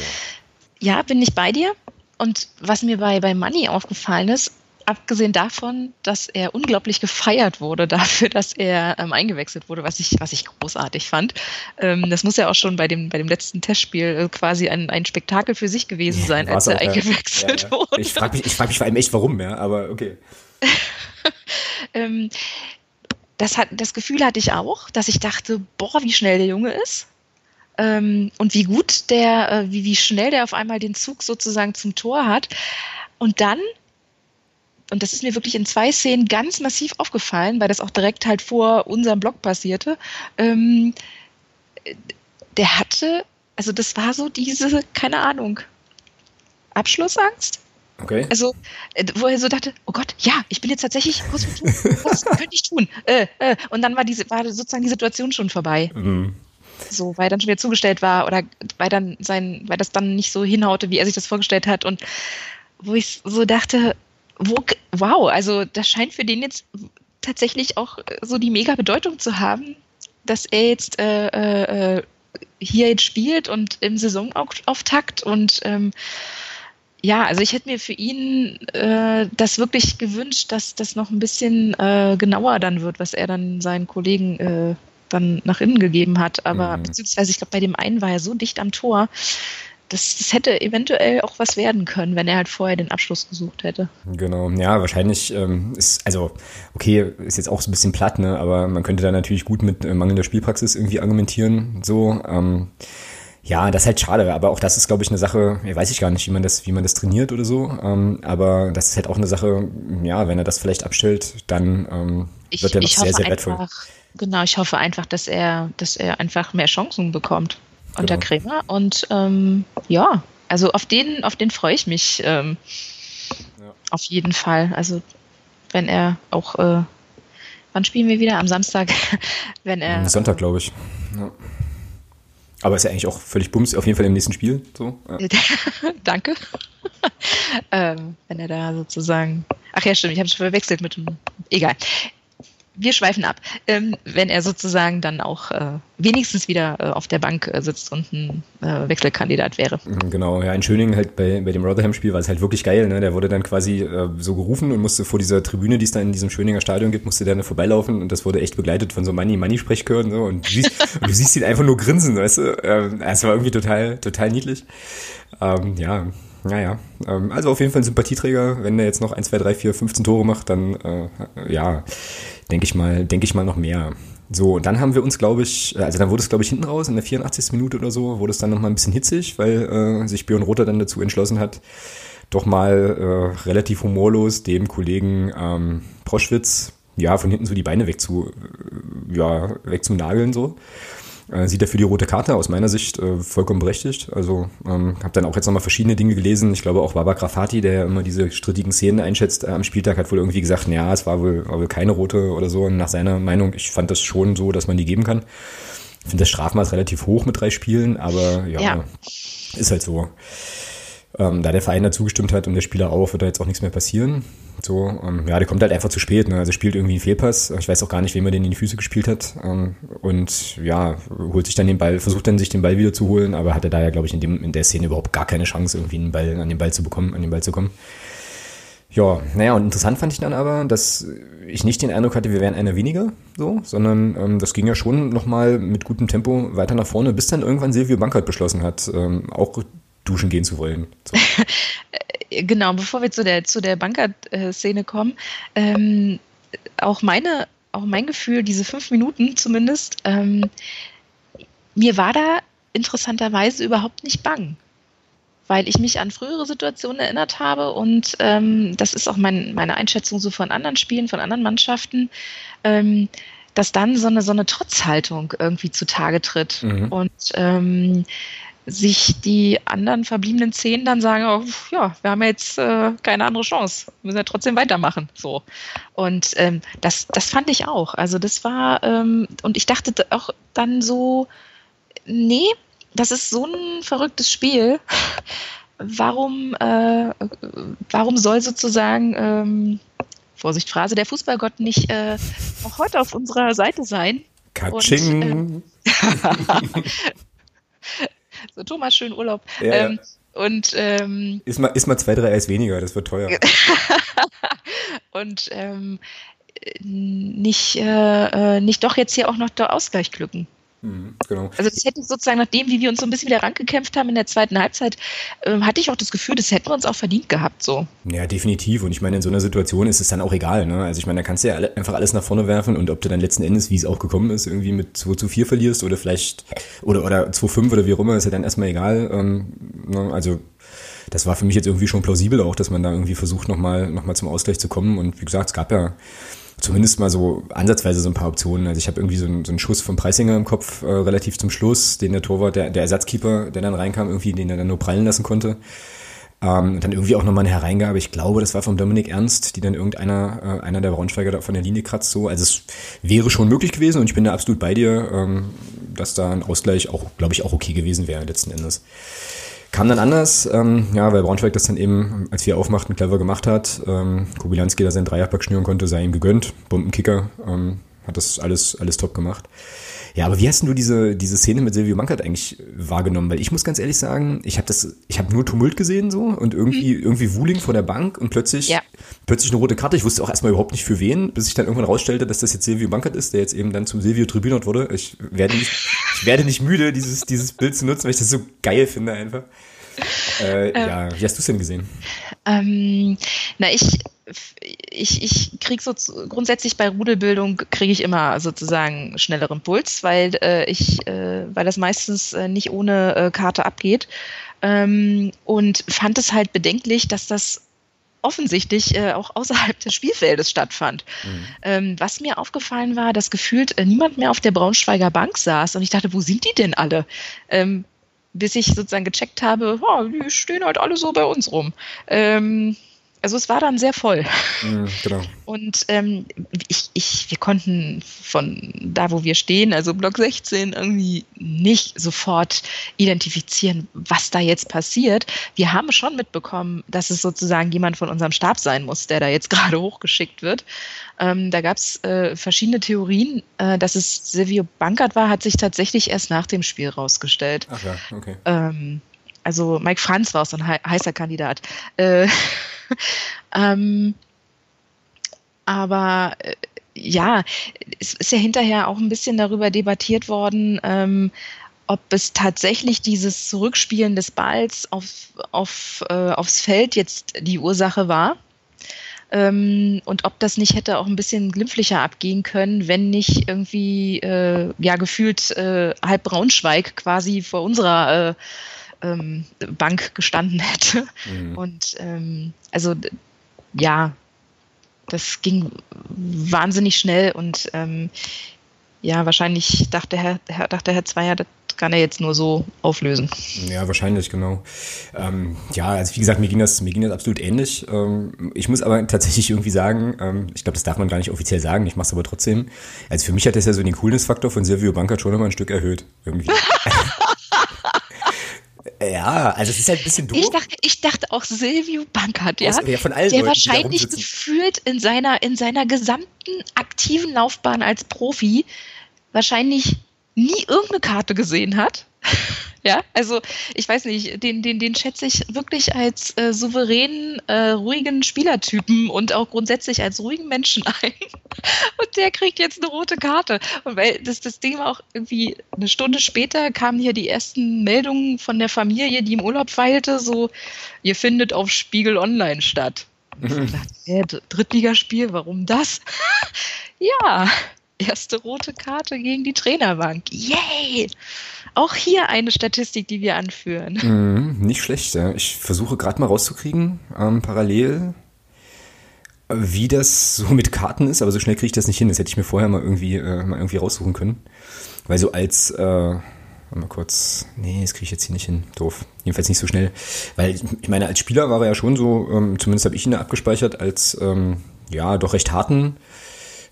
Ja, bin ich bei dir. Und was mir bei, bei Money aufgefallen ist, abgesehen davon, dass er unglaublich gefeiert wurde dafür, dass er ähm, eingewechselt wurde, was ich, was ich großartig fand. Ähm, das muss ja auch schon bei dem, bei dem letzten Testspiel äh, quasi ein, ein Spektakel für sich gewesen sein, als er auch, eingewechselt ja, ja. wurde. Ich frage mich, frag mich vor allem echt, warum, ja, aber okay. ähm, das, hat, das Gefühl hatte ich auch, dass ich dachte, boah, wie schnell der Junge ist. Ähm, und wie gut der, äh, wie, wie schnell der auf einmal den Zug sozusagen zum Tor hat. Und dann und das ist mir wirklich in zwei Szenen ganz massiv aufgefallen, weil das auch direkt halt vor unserem Blog passierte. Ähm, der hatte, also das war so diese, keine Ahnung, Abschlussangst. Okay. Also, äh, wo er so dachte, oh Gott, ja, ich bin jetzt tatsächlich, was, was könnte ich tun? Äh, äh, und dann war diese, war sozusagen die Situation schon vorbei. Mhm. So, weil dann schon wieder zugestellt war oder weil dann sein, weil das dann nicht so hinhaute, wie er sich das vorgestellt hat. Und wo ich so dachte, wo, wow, also das scheint für den jetzt tatsächlich auch so die mega Bedeutung zu haben, dass er jetzt äh, äh, hier jetzt spielt und im Saisonauftakt und ähm, ja, also ich hätte mir für ihn äh, das wirklich gewünscht, dass das noch ein bisschen äh, genauer dann wird, was er dann seinen Kollegen äh, dann nach innen gegeben hat. Aber mhm. beziehungsweise ich glaube, bei dem einen war er so dicht am Tor, das, das, hätte eventuell auch was werden können, wenn er halt vorher den Abschluss gesucht hätte. Genau, ja, wahrscheinlich ähm, ist, also, okay, ist jetzt auch so ein bisschen platt, ne, aber man könnte da natürlich gut mit äh, mangelnder Spielpraxis irgendwie argumentieren, so, ähm, ja, das ist halt schade, aber auch das ist, glaube ich, eine Sache, ja, weiß ich gar nicht, wie man das, wie man das trainiert oder so, ähm, aber das ist halt auch eine Sache, ja, wenn er das vielleicht abstellt, dann ähm, ich, wird er noch sehr, sehr wertvoll. Einfach, genau, ich hoffe einfach, dass er, dass er einfach mehr Chancen bekommt unter genau. Krämer. Und ähm, ja, also auf den, auf den freue ich mich ähm, ja. auf jeden Fall. Also wenn er auch, äh, wann spielen wir wieder? Am Samstag, wenn er. Sonntag, glaube ich. Ja. Aber ist ja eigentlich auch völlig bums, auf jeden Fall im nächsten Spiel. So. Ja. Danke. ähm, wenn er da sozusagen. Ach ja, stimmt, ich habe schon verwechselt mit dem. Egal wir schweifen ab. Ähm, wenn er sozusagen dann auch äh, wenigstens wieder äh, auf der Bank äh, sitzt und ein äh, Wechselkandidat wäre. Genau, ja, in Schöningen halt bei, bei dem Rotherham-Spiel war es halt wirklich geil. Ne? Der wurde dann quasi äh, so gerufen und musste vor dieser Tribüne, die es da in diesem Schöninger Stadion gibt, musste der vorbeilaufen und das wurde echt begleitet von so Money-Money-Sprechchören. So, und, du siehst, und du siehst ihn einfach nur grinsen, weißt du? Ähm, es war irgendwie total, total niedlich. Ähm, ja, naja, ähm, also auf jeden Fall ein Sympathieträger. Wenn der jetzt noch 1, 2, 3, 4, 15 Tore macht, dann äh, ja, denke ich mal, denke ich mal noch mehr. So, und dann haben wir uns, glaube ich, also dann wurde es, glaube ich, hinten raus, in der 84. Minute oder so, wurde es dann nochmal ein bisschen hitzig, weil äh, sich Björn Rother dann dazu entschlossen hat, doch mal äh, relativ humorlos dem Kollegen ähm, Proschwitz ja von hinten so die Beine weg zu, äh, ja, weg so. Äh, sieht er für die rote Karte aus meiner Sicht äh, vollkommen berechtigt. Also ähm, habe dann auch jetzt nochmal verschiedene Dinge gelesen. Ich glaube auch Baba Grafati, der immer diese strittigen Szenen einschätzt äh, am Spieltag, hat wohl irgendwie gesagt, ja, es war wohl, war wohl keine rote oder so. Und nach seiner Meinung, ich fand das schon so, dass man die geben kann. Ich finde das Strafmaß relativ hoch mit drei Spielen, aber ja, ja. ist halt so. Ähm, da der Verein dazu gestimmt hat und der Spieler auch, wird da jetzt auch nichts mehr passieren. So, ähm, ja, der kommt halt einfach zu spät. Ne? Also spielt irgendwie einen Fehlpass. Ich weiß auch gar nicht, wem er den in die Füße gespielt hat. Ähm, und ja, holt sich dann den Ball, versucht dann sich den Ball wieder zu holen, aber hatte da ja, glaube ich, in, dem, in der Szene überhaupt gar keine Chance, irgendwie einen Ball, an den Ball zu bekommen, an den Ball zu kommen. Ja, naja, und interessant fand ich dann aber, dass ich nicht den Eindruck hatte, wir wären einer weniger, so, sondern ähm, das ging ja schon nochmal mit gutem Tempo weiter nach vorne, bis dann irgendwann Silvio Bankert beschlossen hat, ähm, auch duschen gehen zu wollen. So. genau, bevor wir zu der, zu der Banker-Szene kommen, ähm, auch meine, auch mein Gefühl, diese fünf Minuten zumindest, ähm, mir war da interessanterweise überhaupt nicht bang. Weil ich mich an frühere Situationen erinnert habe und ähm, das ist auch mein, meine Einschätzung so von anderen Spielen, von anderen Mannschaften, ähm, dass dann so eine, so eine Trotzhaltung irgendwie zutage tritt. Mhm. Und ähm, sich die anderen verbliebenen zehn dann sagen, oh, ja, wir haben jetzt äh, keine andere Chance, müssen ja trotzdem weitermachen. So. Und ähm, das, das fand ich auch. Also das war, ähm, und ich dachte auch dann so, nee, das ist so ein verrücktes Spiel. Warum, äh, warum soll sozusagen ähm, Vorsicht Phrase, der Fußballgott nicht äh, auch heute auf unserer Seite sein. Katsching. Und, so, Thomas, schön Urlaub. Ja, ähm, und ähm, ist mal, ist mal zwei, drei Eis weniger, das wird teuer. und ähm, nicht, äh, äh, nicht doch jetzt hier auch noch der Ausgleich glücken. Mhm, genau. Also das hätte sozusagen, nachdem, wie wir uns so ein bisschen wieder rangekämpft haben in der zweiten Halbzeit, äh, hatte ich auch das Gefühl, das hätten wir uns auch verdient gehabt so. Ja, definitiv. Und ich meine, in so einer Situation ist es dann auch egal. Ne? Also ich meine, da kannst du ja alle, einfach alles nach vorne werfen und ob du dann letzten Endes, wie es auch gekommen ist, irgendwie mit 2 zu 4 verlierst oder vielleicht, oder, oder 2 5 oder wie auch immer, ist ja dann erstmal egal. Ähm, ne? Also das war für mich jetzt irgendwie schon plausibel auch, dass man da irgendwie versucht, nochmal noch mal zum Ausgleich zu kommen. Und wie gesagt, es gab ja zumindest mal so ansatzweise so ein paar Optionen. Also ich habe irgendwie so, einen, so einen Schuss vom Preisinger im Kopf äh, relativ zum Schluss, den der Torwart, der, der Ersatzkeeper, der dann reinkam, irgendwie, den er dann nur prallen lassen konnte. Ähm, dann irgendwie auch nochmal eine Hereingabe, ich glaube, das war vom Dominik Ernst, die dann irgendeiner, äh, einer der Braunschweiger da von der Linie kratzt so. Also es wäre schon möglich gewesen und ich bin da absolut bei dir, ähm, dass da ein Ausgleich auch, glaube ich, auch okay gewesen wäre letzten Endes. Kam dann anders, ähm, ja, weil Braunschweig das dann eben, als wir aufmachten, clever gemacht hat. Ähm, Kubilanski da seinen Dreierpack schnüren konnte, sei ihm gegönnt. Bombenkicker, ähm, hat das alles, alles top gemacht. Ja, aber wie hast du diese, diese Szene mit Silvio Mankert eigentlich wahrgenommen? Weil ich muss ganz ehrlich sagen, ich habe das, ich habe nur Tumult gesehen so und irgendwie, mhm. irgendwie Wuling vor der Bank und plötzlich, ja. plötzlich eine rote Karte. Ich wusste auch erstmal überhaupt nicht für wen, bis ich dann irgendwann rausstellte, dass das jetzt Silvio Mankert ist, der jetzt eben dann zum Silvio Tribunat wurde. Ich werde nicht, ich werde nicht müde, dieses, dieses Bild zu nutzen, weil ich das so geil finde einfach. Äh, ähm, ja, wie hast du es denn gesehen? Ähm, na, ich, ich, ich kriege so grundsätzlich bei Rudelbildung kriege ich immer sozusagen schnelleren Puls, weil äh, ich, äh, weil das meistens äh, nicht ohne äh, Karte abgeht. Ähm, und fand es halt bedenklich, dass das offensichtlich äh, auch außerhalb des Spielfeldes stattfand. Mhm. Ähm, was mir aufgefallen war, dass gefühlt äh, niemand mehr auf der Braunschweiger Bank saß und ich dachte, wo sind die denn alle? Ähm, bis ich sozusagen gecheckt habe, oh, die stehen halt alle so bei uns rum. Ähm, also es war dann sehr voll. Mhm, genau. Und ähm, ich, ich, wir konnten von da, wo wir stehen, also Block 16, irgendwie nicht sofort identifizieren, was da jetzt passiert. Wir haben schon mitbekommen, dass es sozusagen jemand von unserem Stab sein muss, der da jetzt gerade hochgeschickt wird. Ähm, da gab es äh, verschiedene Theorien. Äh, dass es Silvio Bankert war, hat sich tatsächlich erst nach dem Spiel rausgestellt. Ach ja, okay. Ähm, also Mike Franz war auch so ein heißer Kandidat. Äh, ähm, aber äh, ja, es ist ja hinterher auch ein bisschen darüber debattiert worden, ähm, ob es tatsächlich dieses Zurückspielen des Balls auf, auf, äh, aufs Feld jetzt die Ursache war. Ähm, und ob das nicht hätte auch ein bisschen glimpflicher abgehen können, wenn nicht irgendwie, äh, ja, gefühlt äh, halb Braunschweig quasi vor unserer äh, ähm, Bank gestanden hätte. Mhm. Und ähm, also ja, das ging wahnsinnig schnell und ähm, ja, wahrscheinlich dachte Herr, dachte Herr Zweier, das kann er jetzt nur so auflösen. Ja, wahrscheinlich, genau. Ähm, ja, also wie gesagt, mir ging das, mir ging das absolut ähnlich. Ähm, ich muss aber tatsächlich irgendwie sagen, ähm, ich glaube, das darf man gar nicht offiziell sagen, ich mache es aber trotzdem. Also für mich hat das ja so den Coolness-Faktor von Silvio Bankert schon immer ein Stück erhöht, irgendwie. Ja, also es ist halt ein bisschen doof. Ich dachte, ich dachte auch Silvio Bankert, ja, ja von allen der Leuten, wahrscheinlich gefühlt in seiner, in seiner gesamten aktiven Laufbahn als Profi wahrscheinlich nie irgendeine Karte gesehen hat. Ja, also ich weiß nicht, den, den, den schätze ich wirklich als äh, souveränen, äh, ruhigen Spielertypen und auch grundsätzlich als ruhigen Menschen ein. Und der kriegt jetzt eine rote Karte. Und weil das, das Ding war auch irgendwie eine Stunde später kamen hier die ersten Meldungen von der Familie, die im Urlaub weilte, so, ihr findet auf Spiegel Online statt. Und ich dachte, äh, Drittligaspiel, warum das? ja, erste rote Karte gegen die Trainerbank. Yay! Auch hier eine Statistik, die wir anführen. Mhm, nicht schlecht, ja. Ich versuche gerade mal rauszukriegen, ähm, parallel, wie das so mit Karten ist, aber so schnell kriege ich das nicht hin. Das hätte ich mir vorher mal irgendwie, äh, mal irgendwie raussuchen können. Weil so als, äh, mal kurz, nee, das kriege ich jetzt hier nicht hin. Doof. Jedenfalls nicht so schnell. Weil ich meine, als Spieler war er ja schon so, ähm, zumindest habe ich ihn da abgespeichert, als ähm, ja, doch recht harten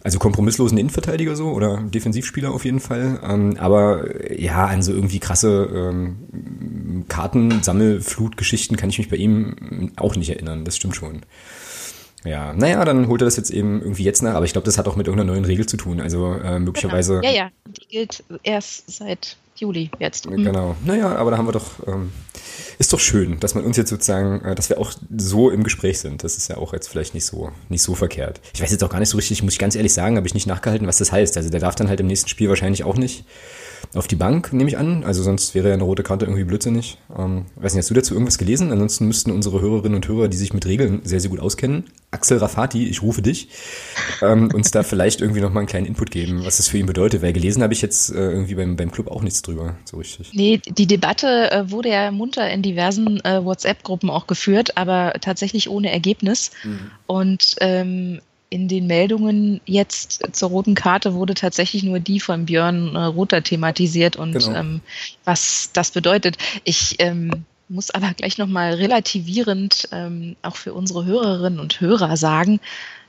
also kompromisslosen Innenverteidiger so oder Defensivspieler auf jeden Fall. Ähm, aber ja, an so irgendwie krasse ähm, Kartensammelflutgeschichten kann ich mich bei ihm auch nicht erinnern. Das stimmt schon. Ja, naja, dann holt er das jetzt eben irgendwie jetzt nach, aber ich glaube, das hat auch mit irgendeiner neuen Regel zu tun. Also äh, möglicherweise. Genau. Ja, ja, die gilt erst seit Juli jetzt. Mhm. Genau. Naja, aber da haben wir doch, ähm, ist doch schön, dass man uns jetzt sozusagen, äh, dass wir auch so im Gespräch sind. Das ist ja auch jetzt vielleicht nicht so, nicht so verkehrt. Ich weiß jetzt auch gar nicht so richtig, muss ich ganz ehrlich sagen, habe ich nicht nachgehalten, was das heißt. Also der darf dann halt im nächsten Spiel wahrscheinlich auch nicht auf die Bank, nehme ich an. Also sonst wäre ja eine rote Karte irgendwie blödsinnig. Ähm, weiß nicht, hast du dazu irgendwas gelesen? Ansonsten müssten unsere Hörerinnen und Hörer, die sich mit Regeln sehr, sehr gut auskennen, Axel Rafati, ich rufe dich, ähm, uns da vielleicht irgendwie nochmal einen kleinen Input geben, was das für ihn bedeutet. Weil gelesen habe ich jetzt äh, irgendwie beim, beim Club auch nichts drüber, so richtig. Nee, die Debatte äh, wurde ja munter in diversen äh, WhatsApp-Gruppen auch geführt, aber tatsächlich ohne Ergebnis. Mhm. Und ähm, in den Meldungen jetzt zur roten Karte wurde tatsächlich nur die von Björn äh, Rother thematisiert und genau. ähm, was das bedeutet. Ich ähm, muss aber gleich nochmal relativierend ähm, auch für unsere Hörerinnen und Hörer sagen,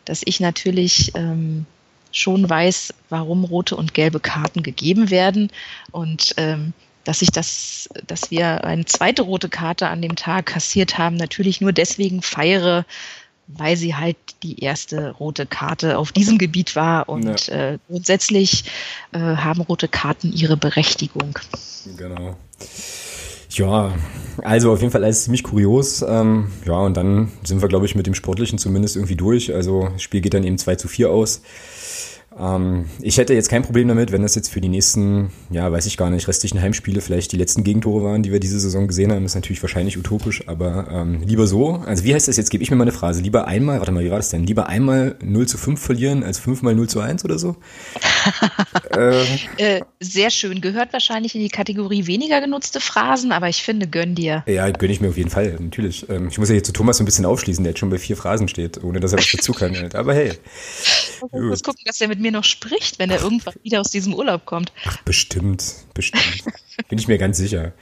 dass ich natürlich ähm, schon weiß, warum rote und gelbe Karten gegeben werden und ähm, dass ich das, dass wir eine zweite rote Karte an dem Tag kassiert haben, natürlich nur deswegen feiere, weil sie halt die erste rote Karte auf diesem Gebiet war und ja. äh, grundsätzlich äh, haben rote Karten ihre Berechtigung. Genau. Ja, also auf jeden Fall alles ziemlich kurios. Ähm, ja, und dann sind wir, glaube ich, mit dem Sportlichen zumindest irgendwie durch. Also das Spiel geht dann eben 2 zu 4 aus. Ähm, ich hätte jetzt kein Problem damit, wenn das jetzt für die nächsten, ja, weiß ich gar nicht, restlichen Heimspiele vielleicht die letzten Gegentore waren, die wir diese Saison gesehen haben. Das ist natürlich wahrscheinlich utopisch, aber ähm, lieber so. Also wie heißt das jetzt? Gebe ich mir mal eine Phrase. Lieber einmal, warte mal, wie war das denn? Lieber einmal 0 zu 5 verlieren als fünfmal 0 zu 1 oder so? äh, äh, sehr schön. Gehört wahrscheinlich in die Kategorie weniger genutzte Phrasen, aber ich finde, gönn dir. Ja, gönn ich mir auf jeden Fall, natürlich. Ähm, ich muss ja jetzt zu Thomas so ein bisschen aufschließen, der jetzt schon bei vier Phrasen steht, ohne dass er was dazu kann. Aber hey. Ich muss gucken, dass er mit mir noch spricht, wenn er irgendwann wieder aus diesem Urlaub kommt. Ach, bestimmt, bestimmt. Bin ich mir ganz sicher.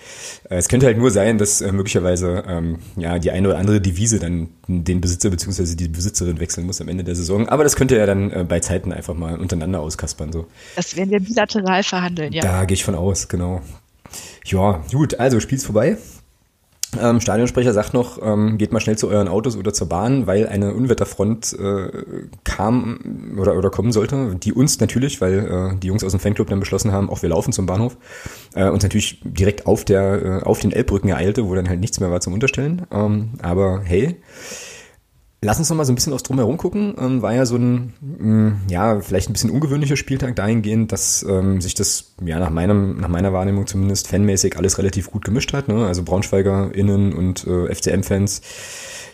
Äh, es könnte halt nur sein, dass äh, möglicherweise ähm, ja die eine oder andere Devise dann den Besitzer bzw. die Besitzerin wechseln muss am Ende der Saison. Aber das könnte er dann äh, bei Zeiten einfach mal untereinander auskaspern. So. Das werden wir bilateral verhandeln, ja. Da gehe ich von aus, genau. Ja, gut, also Spiel's vorbei. Ähm, Stadionsprecher sagt noch, ähm, geht mal schnell zu euren Autos oder zur Bahn, weil eine Unwetterfront äh, kam oder, oder kommen sollte, die uns natürlich, weil äh, die Jungs aus dem Fanclub dann beschlossen haben, auch wir laufen zum Bahnhof, äh, uns natürlich direkt auf der äh, auf den Elbbrücken ereilte, wo dann halt nichts mehr war zum Unterstellen. Ähm, aber hey, Lass uns noch mal so ein bisschen aufs Drumherum gucken. Ähm, war ja so ein, mh, mm, ja, vielleicht ein bisschen ungewöhnlicher Spieltag dahingehend, dass ähm, sich das, ja, nach meinem, nach meiner Wahrnehmung zumindest fanmäßig alles relativ gut gemischt hat. Ne? Also BraunschweigerInnen und äh, FCM-Fans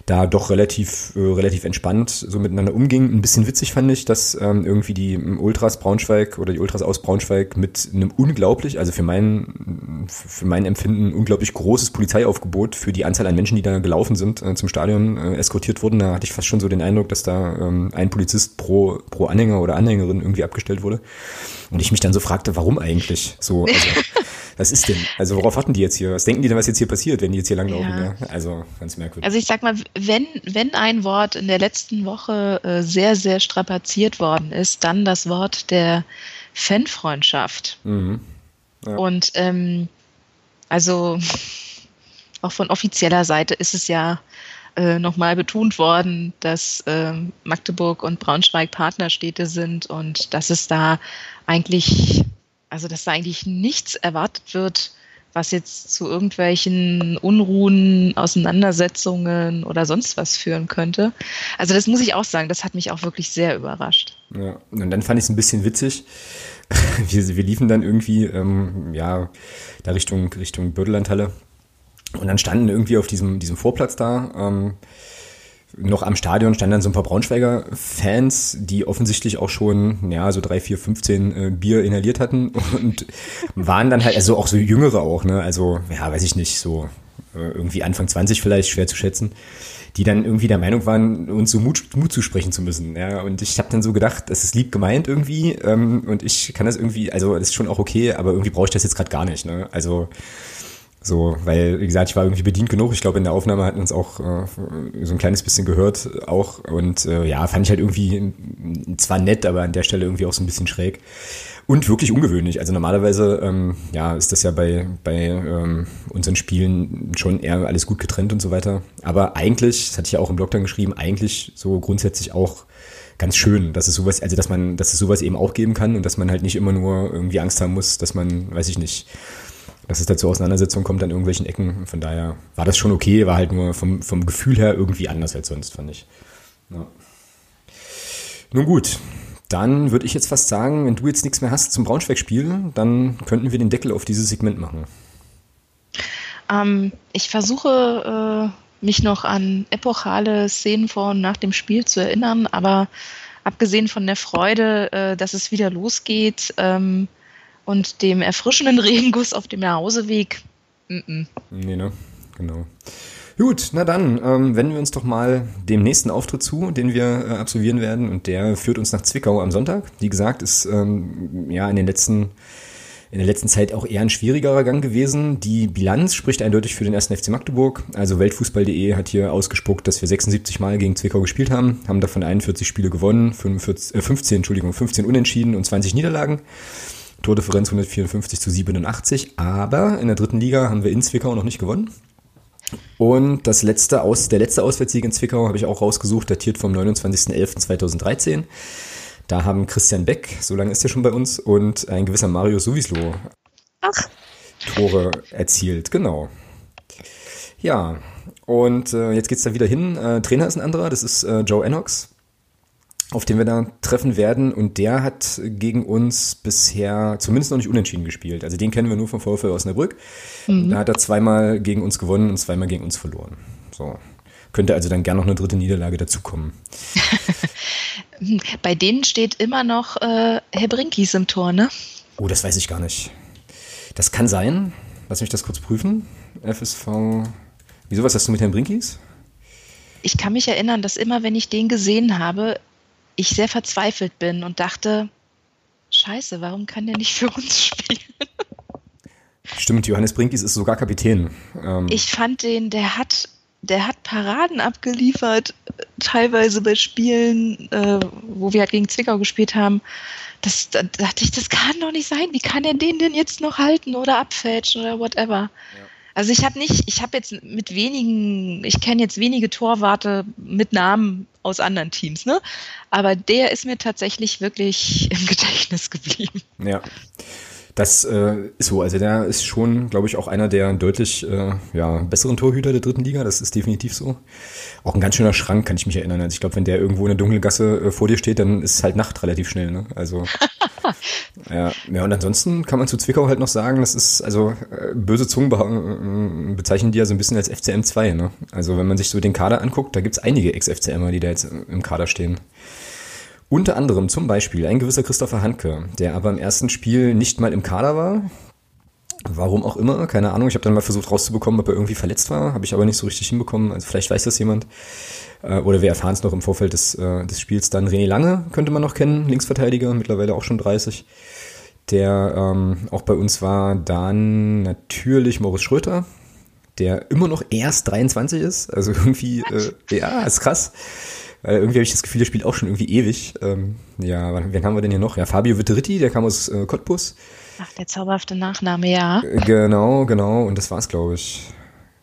da doch relativ, äh, relativ entspannt so miteinander umging. Ein bisschen witzig fand ich, dass ähm, irgendwie die Ultras Braunschweig oder die Ultras aus Braunschweig mit einem unglaublich, also für mein, für mein Empfinden unglaublich großes Polizeiaufgebot für die Anzahl an Menschen, die da gelaufen sind, äh, zum Stadion äh, eskortiert wurden. Da hatte ich fast schon so den Eindruck, dass da ähm, ein Polizist pro, pro Anhänger oder Anhängerin irgendwie abgestellt wurde. Und ich mich dann so fragte, warum eigentlich so? Also, was ist denn? Also worauf warten die jetzt hier? Was denken die denn, was jetzt hier passiert, wenn die jetzt hier langlaufen? Ja. Ja? Also ganz merkwürdig. Also ich sag mal, wenn, wenn ein Wort in der letzten Woche äh, sehr, sehr strapaziert worden ist, dann das Wort der Fanfreundschaft. Mhm. Ja. Und ähm, also auch von offizieller Seite ist es ja äh, nochmal betont worden, dass äh, Magdeburg und Braunschweig Partnerstädte sind und dass es da eigentlich, also dass da eigentlich nichts erwartet wird, was jetzt zu irgendwelchen Unruhen, Auseinandersetzungen oder sonst was führen könnte. Also das muss ich auch sagen, das hat mich auch wirklich sehr überrascht. Ja, und dann fand ich es ein bisschen witzig. Wir, wir liefen dann irgendwie, ähm, ja, da Richtung, Richtung Bödelandhalle. Und dann standen irgendwie auf diesem, diesem Vorplatz da, ähm, noch am Stadion standen dann so ein paar Braunschweiger Fans, die offensichtlich auch schon, ja, so drei, vier, 15 äh, Bier inhaliert hatten und waren dann halt, also auch so Jüngere auch, ne, also, ja, weiß ich nicht, so äh, irgendwie Anfang 20 vielleicht, schwer zu schätzen, die dann irgendwie der Meinung waren, uns so Mut, Mut zu sprechen zu müssen, ja, und ich habe dann so gedacht, das ist lieb gemeint irgendwie ähm, und ich kann das irgendwie, also das ist schon auch okay, aber irgendwie brauche ich das jetzt gerade gar nicht, ne, also So, weil, wie gesagt, ich war irgendwie bedient genug. Ich glaube, in der Aufnahme hatten uns auch äh, so ein kleines bisschen gehört auch. Und äh, ja, fand ich halt irgendwie zwar nett, aber an der Stelle irgendwie auch so ein bisschen schräg. Und wirklich ungewöhnlich. Also normalerweise, ähm, ja, ist das ja bei, bei ähm, unseren Spielen schon eher alles gut getrennt und so weiter. Aber eigentlich, das hatte ich ja auch im Blog dann geschrieben, eigentlich so grundsätzlich auch ganz schön, dass es sowas, also dass man, dass es sowas eben auch geben kann und dass man halt nicht immer nur irgendwie Angst haben muss, dass man, weiß ich nicht, dass es da zur Auseinandersetzung kommt an irgendwelchen Ecken. Von daher war das schon okay, war halt nur vom, vom Gefühl her irgendwie anders als sonst, fand ich. Ja. Nun gut, dann würde ich jetzt fast sagen, wenn du jetzt nichts mehr hast zum Braunschweig-Spiel, dann könnten wir den Deckel auf dieses Segment machen. Ähm, ich versuche äh, mich noch an epochale Szenen vor und nach dem Spiel zu erinnern, aber abgesehen von der Freude, äh, dass es wieder losgeht ähm, und dem erfrischenden Regenguss auf dem Nachhauseweg, mm -mm. nee, ne? Genau. Gut, na dann ähm, wenden wir uns doch mal dem nächsten Auftritt zu, den wir äh, absolvieren werden. Und der führt uns nach Zwickau am Sonntag. Wie gesagt, ist ähm, ja in den letzten in der letzten Zeit auch eher ein schwierigerer Gang gewesen. Die Bilanz spricht eindeutig für den ersten FC Magdeburg. Also Weltfußball.de hat hier ausgespuckt, dass wir 76 Mal gegen Zwickau gespielt haben, haben davon 41 Spiele gewonnen, 45, äh 15, Entschuldigung, 15 Unentschieden und 20 Niederlagen. Tordifferenz 154 zu 87. Aber in der dritten Liga haben wir in Zwickau noch nicht gewonnen. Und das letzte Aus, der letzte Auswärtssieg in Zwickau habe ich auch rausgesucht, datiert vom 29.11.2013. Da haben Christian Beck, so lange ist er schon bei uns, und ein gewisser Mario Suvislo Ach. Tore erzielt. Genau. Ja, und äh, jetzt es da wieder hin. Äh, Trainer ist ein anderer, das ist äh, Joe Enox auf den wir da treffen werden. Und der hat gegen uns bisher zumindest noch nicht unentschieden gespielt. Also den kennen wir nur vom VfL Osnabrück. Mhm. Da hat er zweimal gegen uns gewonnen und zweimal gegen uns verloren. So. Könnte also dann gern noch eine dritte Niederlage dazukommen. Bei denen steht immer noch äh, Herr Brinkis im Tor, ne? Oh, das weiß ich gar nicht. Das kann sein. Lass mich das kurz prüfen. FSV. Wieso, was hast du mit Herrn Brinkis? Ich kann mich erinnern, dass immer, wenn ich den gesehen habe, ich sehr verzweifelt bin und dachte, scheiße, warum kann der nicht für uns spielen? Stimmt, Johannes Brinkis ist sogar Kapitän. Ähm ich fand den, der hat, der hat Paraden abgeliefert, teilweise bei Spielen, äh, wo wir halt gegen Zwickau gespielt haben. Das, da dachte ich, das kann doch nicht sein. Wie kann er den denn jetzt noch halten oder abfälschen oder whatever? Ja. Also ich habe nicht, ich habe jetzt mit wenigen, ich kenne jetzt wenige Torwarte mit Namen aus anderen Teams, ne? Aber der ist mir tatsächlich wirklich im Gedächtnis geblieben. Ja. Das äh, ist so. Also der ist schon, glaube ich, auch einer der deutlich äh, ja, besseren Torhüter der dritten Liga. Das ist definitiv so. Auch ein ganz schöner Schrank, kann ich mich erinnern. Also ich glaube, wenn der irgendwo in der dunklen Gasse äh, vor dir steht, dann ist es halt Nacht relativ schnell. Ne? Also ja, ja, und ansonsten kann man zu Zwickau halt noch sagen, das ist, also äh, böse Zungen be äh, bezeichnen die ja so ein bisschen als FCM 2. Ne? Also wenn man sich so den Kader anguckt, da gibt's einige Ex-FCMer, die da jetzt im Kader stehen. Unter anderem zum Beispiel ein gewisser Christopher Handke, der aber im ersten Spiel nicht mal im Kader war. Warum auch immer, keine Ahnung. Ich habe dann mal versucht rauszubekommen, ob er irgendwie verletzt war, habe ich aber nicht so richtig hinbekommen. Also vielleicht weiß das jemand. Äh, oder wir erfahren es noch im Vorfeld des, äh, des Spiels. Dann René Lange könnte man noch kennen, Linksverteidiger, mittlerweile auch schon 30. Der ähm, auch bei uns war. Dann natürlich Moritz Schröter, der immer noch erst 23 ist. Also irgendwie, äh, ja, ist krass. Weil irgendwie habe ich das Gefühl, der spielt auch schon irgendwie ewig. Ähm, ja, wen haben wir denn hier noch? Ja, Fabio Vitteritti, der kam aus äh, Cottbus. Ach, der zauberhafte Nachname, ja. Äh, genau, genau. Und das war's, glaube ich.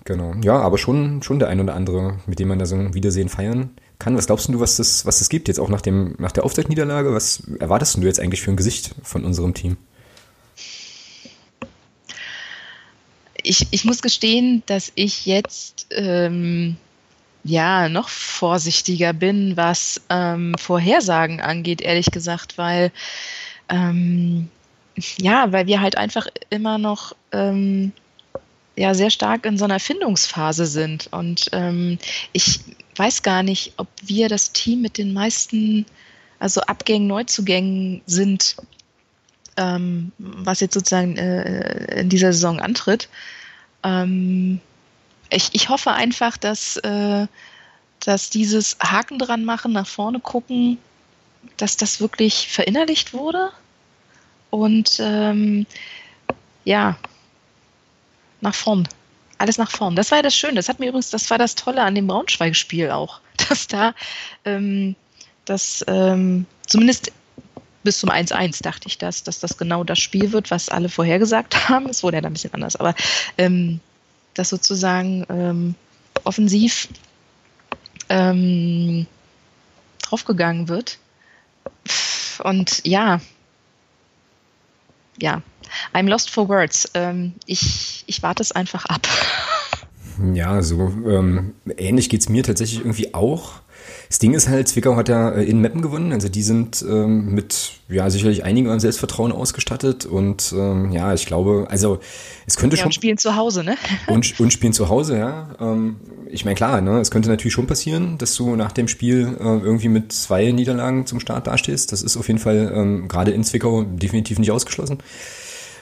Genau. Ja, aber schon, schon der ein oder andere, mit dem man da so ein Wiedersehen feiern kann. Was glaubst du, was das, was das gibt jetzt auch nach, dem, nach der Auftaktniederlage? Was erwartest du jetzt eigentlich für ein Gesicht von unserem Team? Ich, ich muss gestehen, dass ich jetzt ähm, ja noch vorsichtiger bin, was ähm, Vorhersagen angeht, ehrlich gesagt, weil ähm, ja, weil wir halt einfach immer noch ähm, ja sehr stark in so einer Findungsphase sind und ähm, ich weiß gar nicht, ob wir das Team mit den meisten also Abgängen, Neuzugängen sind, ähm, was jetzt sozusagen äh, in dieser Saison antritt. Ähm, ich, ich hoffe einfach, dass, äh, dass dieses Haken dran machen, nach vorne gucken, dass das wirklich verinnerlicht wurde. Und ähm, ja, nach vorn. Alles nach vorn. Das war ja das Schöne. Das hat mir übrigens, das war das Tolle an dem Braunschweig-Spiel auch, dass da, ähm, dass ähm, zumindest bis zum 1-1 dachte ich das, dass das genau das Spiel wird, was alle vorhergesagt haben. Es wurde ja dann ein bisschen anders, aber ähm, dass sozusagen ähm, offensiv ähm, draufgegangen wird. Und ja, ja, I'm lost for words. Ähm, ich, ich warte es einfach ab. Ja, so ähm, ähnlich geht es mir tatsächlich irgendwie auch. Das Ding ist halt, Zwickau hat ja äh, in Meppen gewonnen, also die sind ähm, mit ja sicherlich einigem Selbstvertrauen ausgestattet und ähm, ja, ich glaube, also es könnte ja, schon. Und spielen zu Hause, ne? Und, und spielen zu Hause, ja. Ähm, ich meine, klar, ne, es könnte natürlich schon passieren, dass du nach dem Spiel äh, irgendwie mit zwei Niederlagen zum Start dastehst. Das ist auf jeden Fall ähm, gerade in Zwickau definitiv nicht ausgeschlossen.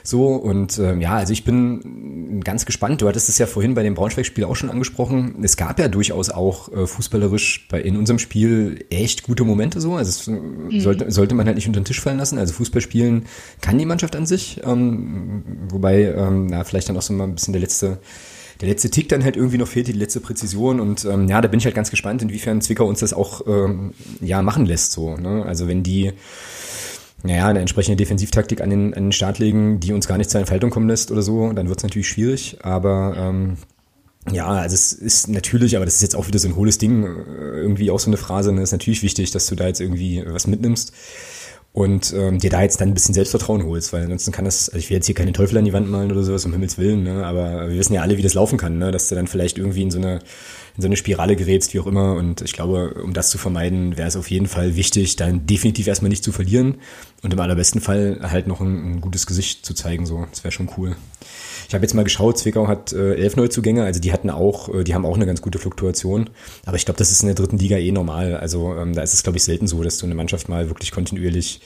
So, und ähm, ja, also ich bin ganz gespannt. Du hattest es ja vorhin bei dem Braunschweig-Spiel auch schon angesprochen. Es gab ja durchaus auch äh, fußballerisch bei, in unserem Spiel echt gute Momente so. Also es, äh, mhm. sollte, sollte man halt nicht unter den Tisch fallen lassen. Also Fußball spielen kann die Mannschaft an sich. Ähm, wobei, ähm, na, vielleicht dann auch so mal ein bisschen der letzte der letzte Tick dann halt irgendwie noch fehlt, die letzte Präzision und ähm, ja, da bin ich halt ganz gespannt, inwiefern Zwickau uns das auch ähm, ja machen lässt so. Ne? Also wenn die naja, eine entsprechende Defensivtaktik an den, an den Start legen, die uns gar nicht zur Entfaltung kommen lässt oder so, dann wird es natürlich schwierig. Aber ähm, ja, also es ist natürlich, aber das ist jetzt auch wieder so ein hohles Ding, äh, irgendwie auch so eine Phrase, ne? ist natürlich wichtig, dass du da jetzt irgendwie was mitnimmst und ähm, dir da jetzt dann ein bisschen Selbstvertrauen holst, weil ansonsten kann das, also ich will jetzt hier keine Teufel an die Wand malen oder sowas, um Himmels Willen, ne? aber wir wissen ja alle, wie das laufen kann, ne? dass du dann vielleicht irgendwie in so eine in so eine Spirale gerätst, wie auch immer. Und ich glaube, um das zu vermeiden, wäre es auf jeden Fall wichtig, dann definitiv erstmal nicht zu verlieren und im allerbesten Fall halt noch ein, ein gutes Gesicht zu zeigen. So, das wäre schon cool. Ich habe jetzt mal geschaut, Zwickau hat äh, elf Neuzugänge, also die hatten auch, äh, die haben auch eine ganz gute Fluktuation. Aber ich glaube, das ist in der dritten Liga eh normal. Also ähm, da ist es, glaube ich, selten so, dass du eine Mannschaft mal wirklich kontinuierlich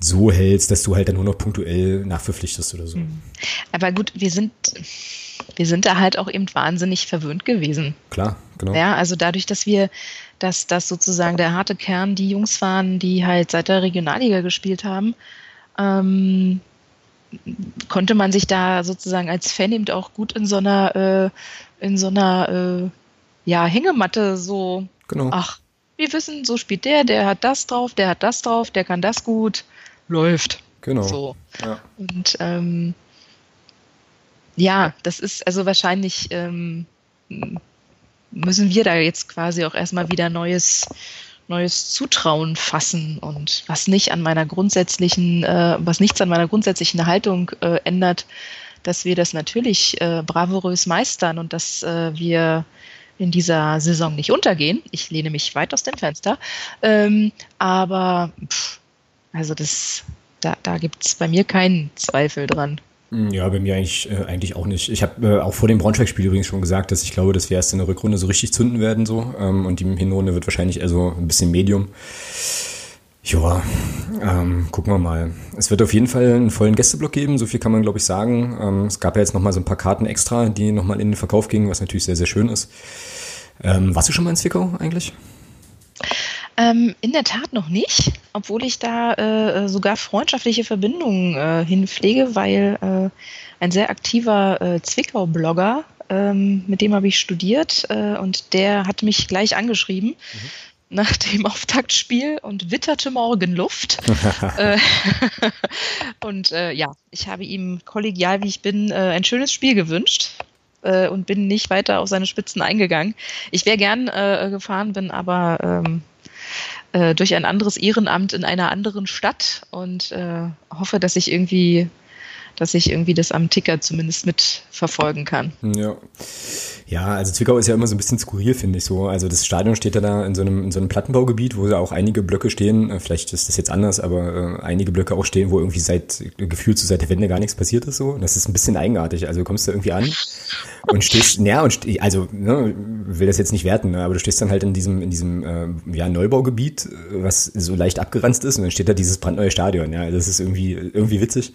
so hältst, dass du halt dann nur noch punktuell nachverpflichtest oder so. Mhm. Aber gut, wir sind wir sind da halt auch eben wahnsinnig verwöhnt gewesen. Klar, genau. Ja, also dadurch, dass wir, dass das sozusagen der harte Kern die Jungs waren, die halt seit der Regionalliga gespielt haben, ähm, konnte man sich da sozusagen als Fan eben auch gut in so einer, äh, in so einer, äh, ja, Hängematte so, genau. ach, wir wissen, so spielt der, der hat das drauf, der hat das drauf, der kann das gut, läuft. Genau. So. Ja. Und ähm, ja, das ist also wahrscheinlich ähm, müssen wir da jetzt quasi auch erstmal wieder neues neues Zutrauen fassen und was nicht an meiner grundsätzlichen, äh, was nichts an meiner grundsätzlichen Haltung äh, ändert, dass wir das natürlich äh, bravourös meistern und dass äh, wir in dieser Saison nicht untergehen. Ich lehne mich weit aus dem Fenster. Ähm, aber pff, also das, da, da gibt es bei mir keinen Zweifel dran. Ja, bei mir eigentlich, äh, eigentlich auch nicht. Ich habe äh, auch vor dem Braunschweig-Spiel übrigens schon gesagt, dass ich glaube, dass wir erst in der Rückrunde so richtig zünden werden so ähm, und die Hinrunde wird wahrscheinlich eher so ein bisschen Medium. Ja, ähm, gucken wir mal. Es wird auf jeden Fall einen vollen Gästeblock geben, so viel kann man glaube ich sagen. Ähm, es gab ja jetzt nochmal so ein paar Karten extra, die nochmal in den Verkauf gingen, was natürlich sehr, sehr schön ist. Ähm, warst du schon mal in Zwickau eigentlich? Ähm, in der Tat noch nicht, obwohl ich da äh, sogar freundschaftliche Verbindungen äh, hinpflege, weil äh, ein sehr aktiver äh, Zwickau-Blogger, ähm, mit dem habe ich studiert äh, und der hat mich gleich angeschrieben. Mhm nach dem Auftaktspiel und witterte Morgenluft. Äh, und äh, ja, ich habe ihm kollegial, wie ich bin, äh, ein schönes Spiel gewünscht äh, und bin nicht weiter auf seine Spitzen eingegangen. Ich wäre gern gefahren, bin aber ähm, äh, durch ein anderes Ehrenamt in einer anderen Stadt. Und äh, hoffe, dass ich irgendwie dass ich irgendwie das am Ticker zumindest mitverfolgen kann. Ja. Ja, also Zwickau ist ja immer so ein bisschen skurril, finde ich so. Also das Stadion steht ja da in so einem, in so einem Plattenbaugebiet, wo ja auch einige Blöcke stehen. Äh, vielleicht ist das jetzt anders, aber äh, einige Blöcke auch stehen, wo irgendwie seit gefühlt so seit der Wende gar nichts passiert ist so. Das ist ein bisschen eigenartig. Also du kommst da irgendwie an und stehst, ja, und ste also ne, will das jetzt nicht werten, ne, aber du stehst dann halt in diesem, in diesem äh, ja, Neubaugebiet, was so leicht abgeranzt ist, und dann steht da dieses brandneue Stadion. Ja, das ist irgendwie, irgendwie witzig.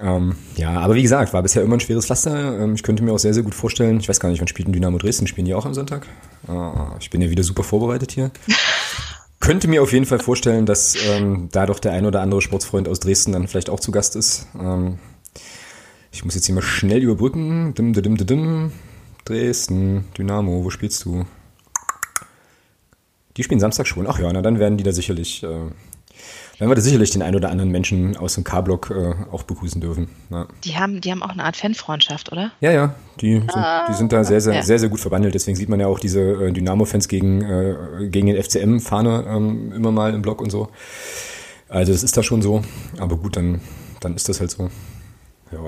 Ähm, ja, aber wie gesagt, war bisher immer ein schweres Pflaster. Ähm, ich könnte mir auch sehr, sehr gut vorstellen, ich weiß gar nicht, wann spielt ein Dynamo Dresden? Spielen die auch am Sonntag? Ah, ich bin ja wieder super vorbereitet hier. könnte mir auf jeden Fall vorstellen, dass ähm, da doch der ein oder andere Sportsfreund aus Dresden dann vielleicht auch zu Gast ist. Ähm, Ich muss jetzt hier mal schnell überbrücken. Dim, dim, dim, dim. Dresden, Dynamo, wo spielst du? Die spielen Samstag schon. Ach ja, na dann werden die da sicherlich, äh, werden wir da sicherlich den ein oder anderen Menschen aus dem K-Block äh, auch begrüßen dürfen. Ja. Die haben, die haben auch eine Art Fanfreundschaft, oder? Ja, ja, die sind, die sind da sehr, sehr, ja. sehr, sehr gut verbandelt. Deswegen sieht man ja auch diese äh, Dynamo-Fans gegen, äh, gegen den FCM-Fahne ähm, immer mal im Blog und so. Also das ist da schon so. Aber gut, dann, dann ist das halt so. Ja.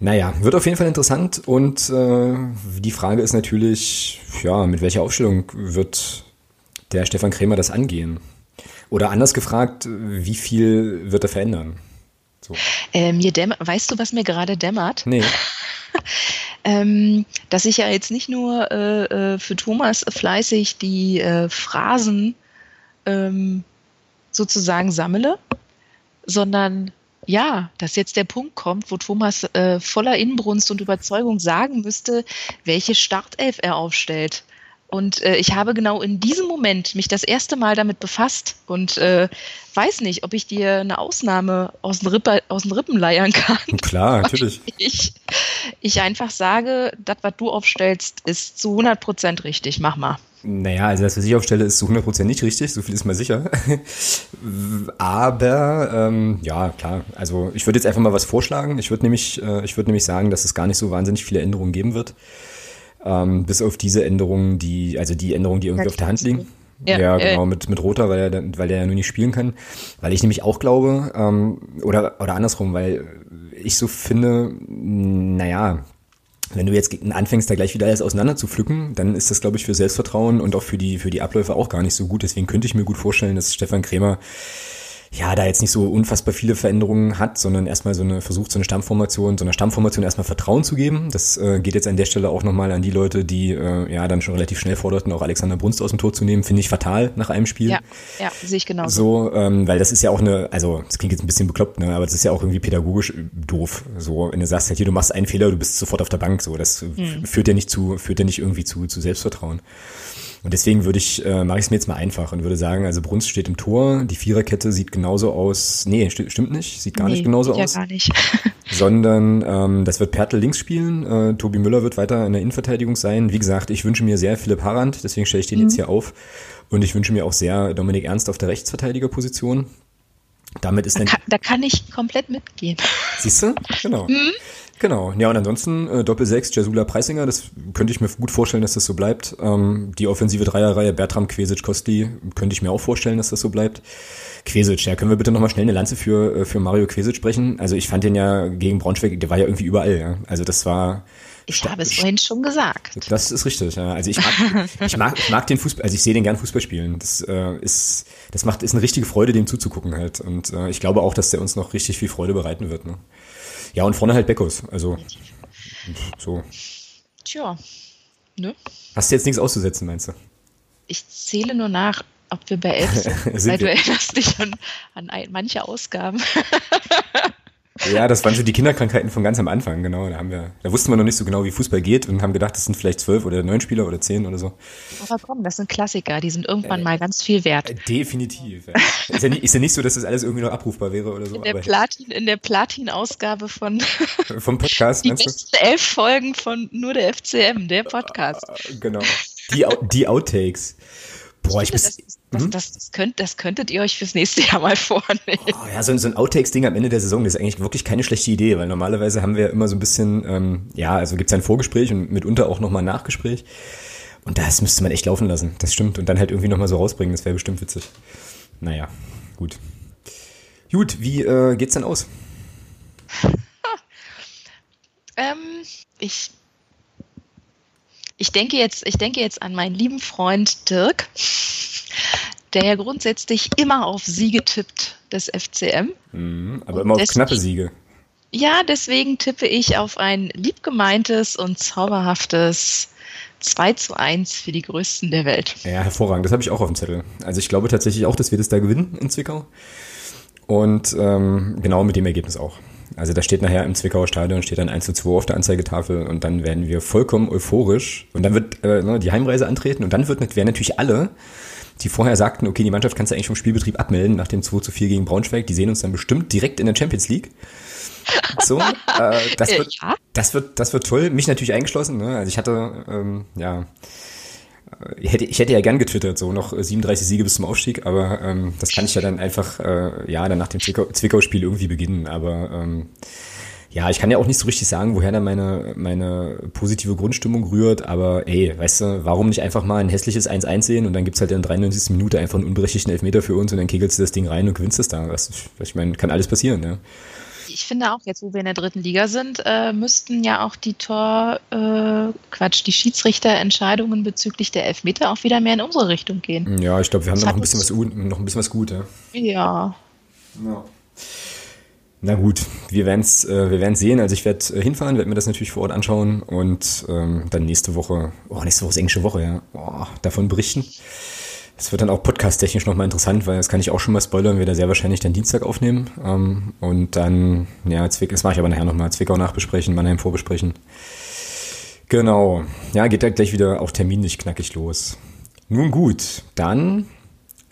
Naja, wird auf jeden Fall interessant und äh, die Frage ist natürlich, ja, mit welcher Aufstellung wird der Stefan Krämer das angehen? Oder anders gefragt, wie viel wird er verändern? So. Äh, mir weißt du, was mir gerade dämmert? Nee. ähm, dass ich ja jetzt nicht nur äh, äh, für Thomas fleißig die äh, Phrasen ähm, sozusagen sammle, sondern ja, dass jetzt der Punkt kommt, wo Thomas äh, voller Inbrunst und Überzeugung sagen müsste, welche Startelf er aufstellt. Und äh, ich habe genau in diesem Moment mich das erste Mal damit befasst und äh, weiß nicht, ob ich dir eine Ausnahme aus den, Rippe, aus den Rippen leiern kann. Klar, natürlich. Ich, ich einfach sage, das, was du aufstellst, ist zu 100 Prozent richtig. Mach mal. Naja, also das, was ich aufstelle, ist zu 100% nicht richtig, so viel ist mal sicher. Aber ähm, ja, klar, also ich würde jetzt einfach mal was vorschlagen. Ich würde nämlich, äh, ich würde nämlich sagen, dass es gar nicht so wahnsinnig viele Änderungen geben wird. Ähm, bis auf diese Änderungen, die, also die Änderungen, die irgendwie auf der Hand liegen. Ja, ja, genau, mit, mit Roter, weil er, weil er ja nur nicht spielen kann. Weil ich nämlich auch glaube, ähm, oder, oder andersrum, weil ich so finde, naja, wenn du jetzt anfängst, da gleich wieder alles auseinander zu pflücken, dann ist das, glaube ich, für Selbstvertrauen und auch für die, für die Abläufe auch gar nicht so gut. Deswegen könnte ich mir gut vorstellen, dass Stefan Krämer ja, da jetzt nicht so unfassbar viele Veränderungen hat, sondern erstmal so eine versucht, so eine Stammformation, so einer Stammformation erstmal Vertrauen zu geben. Das äh, geht jetzt an der Stelle auch nochmal an die Leute, die äh, ja dann schon relativ schnell forderten, auch Alexander Brunst aus dem Tor zu nehmen, finde ich fatal nach einem Spiel. Ja, ja, sehe ich genau. So, ähm, weil das ist ja auch eine, also das klingt jetzt ein bisschen bekloppt, ne, aber das ist ja auch irgendwie pädagogisch doof. So, wenn du sagst halt hier, du machst einen Fehler, du bist sofort auf der Bank, so, das hm. führt ja nicht zu, führt ja nicht irgendwie zu, zu Selbstvertrauen. Und deswegen würde ich, äh, mache ich es mir jetzt mal einfach und würde sagen, also Brunst steht im Tor, die Viererkette sieht genauso aus. Nee, st stimmt nicht, sieht gar nee, nicht genauso ja aus. Gar nicht. sondern ähm, das wird Pertl links spielen, äh, Tobi Müller wird weiter in der Innenverteidigung sein. Wie gesagt, ich wünsche mir sehr Philipp Harrand, deswegen stelle ich den mhm. jetzt hier auf. Und ich wünsche mir auch sehr Dominik Ernst auf der Rechtsverteidigerposition. Damit ist da, kann, da kann ich komplett mitgehen. Siehst du? Genau. Mhm. Genau, ja und ansonsten äh, Doppel-6, Jasula Preisinger, das könnte ich mir gut vorstellen, dass das so bleibt. Ähm, die offensive Dreierreihe Bertram, Quesic, Kostli, könnte ich mir auch vorstellen, dass das so bleibt. Quesic, ja, können wir bitte nochmal schnell eine Lanze für, äh, für Mario Quesic sprechen? Also ich fand den ja gegen Braunschweig, der war ja irgendwie überall, ja. Also das war... Ich habe es vorhin schon gesagt. Das ist richtig, ja. Also ich mag, ich mag, ich mag den Fußball, also ich sehe den gern Fußball spielen. Das äh, ist, das macht, ist eine richtige Freude, dem zuzugucken halt. Und äh, ich glaube auch, dass der uns noch richtig viel Freude bereiten wird. Ne? Ja, und vorne halt Beckos. Also so. Tja, ne? Hast du jetzt nichts auszusetzen, meinst du? Ich zähle nur nach, ob wir bei elf sind, weil du erinnerst dich an, an manche Ausgaben. Ja, das waren so die Kinderkrankheiten von ganz am Anfang, genau. Da haben wir, da wussten wir noch nicht so genau, wie Fußball geht und haben gedacht, das sind vielleicht zwölf oder neun Spieler oder zehn oder so. Aber komm, das sind Klassiker, die sind irgendwann äh, mal ganz viel wert. Äh, definitiv. Ja. ist, ja nicht, ist ja nicht so, dass das alles irgendwie noch abrufbar wäre oder so. In der Platin, in der Platin-Ausgabe von vom Podcast. Die besten elf Folgen von nur der FCM, der Podcast. Äh, genau. Die, die Outtakes. Boah, ich, finde, das, das, hm? das, das, könnt, das könntet ihr euch fürs nächste Jahr mal vornehmen. Oh, ja, so, so ein Outtakes-Ding am Ende der Saison, das ist eigentlich wirklich keine schlechte Idee, weil normalerweise haben wir immer so ein bisschen, ähm, ja, also gibt's ein Vorgespräch und mitunter auch nochmal ein Nachgespräch. Und das müsste man echt laufen lassen, das stimmt. Und dann halt irgendwie nochmal so rausbringen, das wäre bestimmt witzig. Naja, gut. Gut, wie äh, geht's denn aus? ähm, ich ich denke jetzt, ich denke jetzt an meinen lieben Freund Dirk, der ja grundsätzlich immer auf Siege tippt des FCM. Mhm, aber immer auf knappe Siege. Ja, deswegen tippe ich auf ein liebgemeintes und zauberhaftes 2 zu 1 für die Größten der Welt. Ja, hervorragend. Das habe ich auch auf dem Zettel. Also ich glaube tatsächlich auch, dass wir das da gewinnen in Zwickau. Und ähm, genau mit dem Ergebnis auch. Also da steht nachher im Zwickauer Stadion steht dann 1 zu 2 auf der Anzeigetafel und dann werden wir vollkommen euphorisch und dann wird äh, ne, die Heimreise antreten und dann wird, werden natürlich alle die vorher sagten, okay, die Mannschaft kannst du eigentlich vom Spielbetrieb abmelden nach dem 2 zu 4 gegen Braunschweig, die sehen uns dann bestimmt direkt in der Champions League. So, äh, das, wird, das, wird, das wird toll. Mich natürlich eingeschlossen. Ne? Also ich hatte, ähm, ja, ich hätte, ich hätte ja gern getwittert, so noch 37 Siege bis zum Aufstieg, aber ähm, das kann ich ja dann einfach, äh, ja, dann nach dem Zwickau-Spiel irgendwie beginnen. Aber ähm, ja, ich kann ja auch nicht so richtig sagen, woher dann meine, meine positive Grundstimmung rührt, aber ey, weißt du, warum nicht einfach mal ein hässliches 1-1 sehen und dann gibt's halt in der 93. Minute einfach einen unberechtigten Elfmeter für uns und dann kegelst du das Ding rein und gewinnst es da. Was, ich meine, kann alles passieren, ja ich finde auch, jetzt wo wir in der dritten Liga sind, äh, müssten ja auch die Tor, äh, Quatsch, die Schiedsrichterentscheidungen bezüglich der Elfmeter auch wieder mehr in unsere Richtung gehen. Ja, ich glaube, wir haben noch ein, bisschen was, noch ein bisschen was gut, ja. Ja. ja. Na gut, wir werden es äh, wir werden's sehen. Also ich werde äh, hinfahren, werde mir das natürlich vor Ort anschauen und ähm, dann nächste Woche, oh, nächste Woche ist englische Woche, ja, oh, davon berichten. Es wird dann auch podcast-technisch nochmal interessant, weil das kann ich auch schon mal spoilern, wir da sehr wahrscheinlich dann Dienstag aufnehmen. Ähm, und dann, ja, Zwick, das mache ich aber nachher nochmal, Zwickau nachbesprechen, Mannheim vorbesprechen. Genau. Ja, geht da gleich wieder auch terminlich knackig los. Nun gut, dann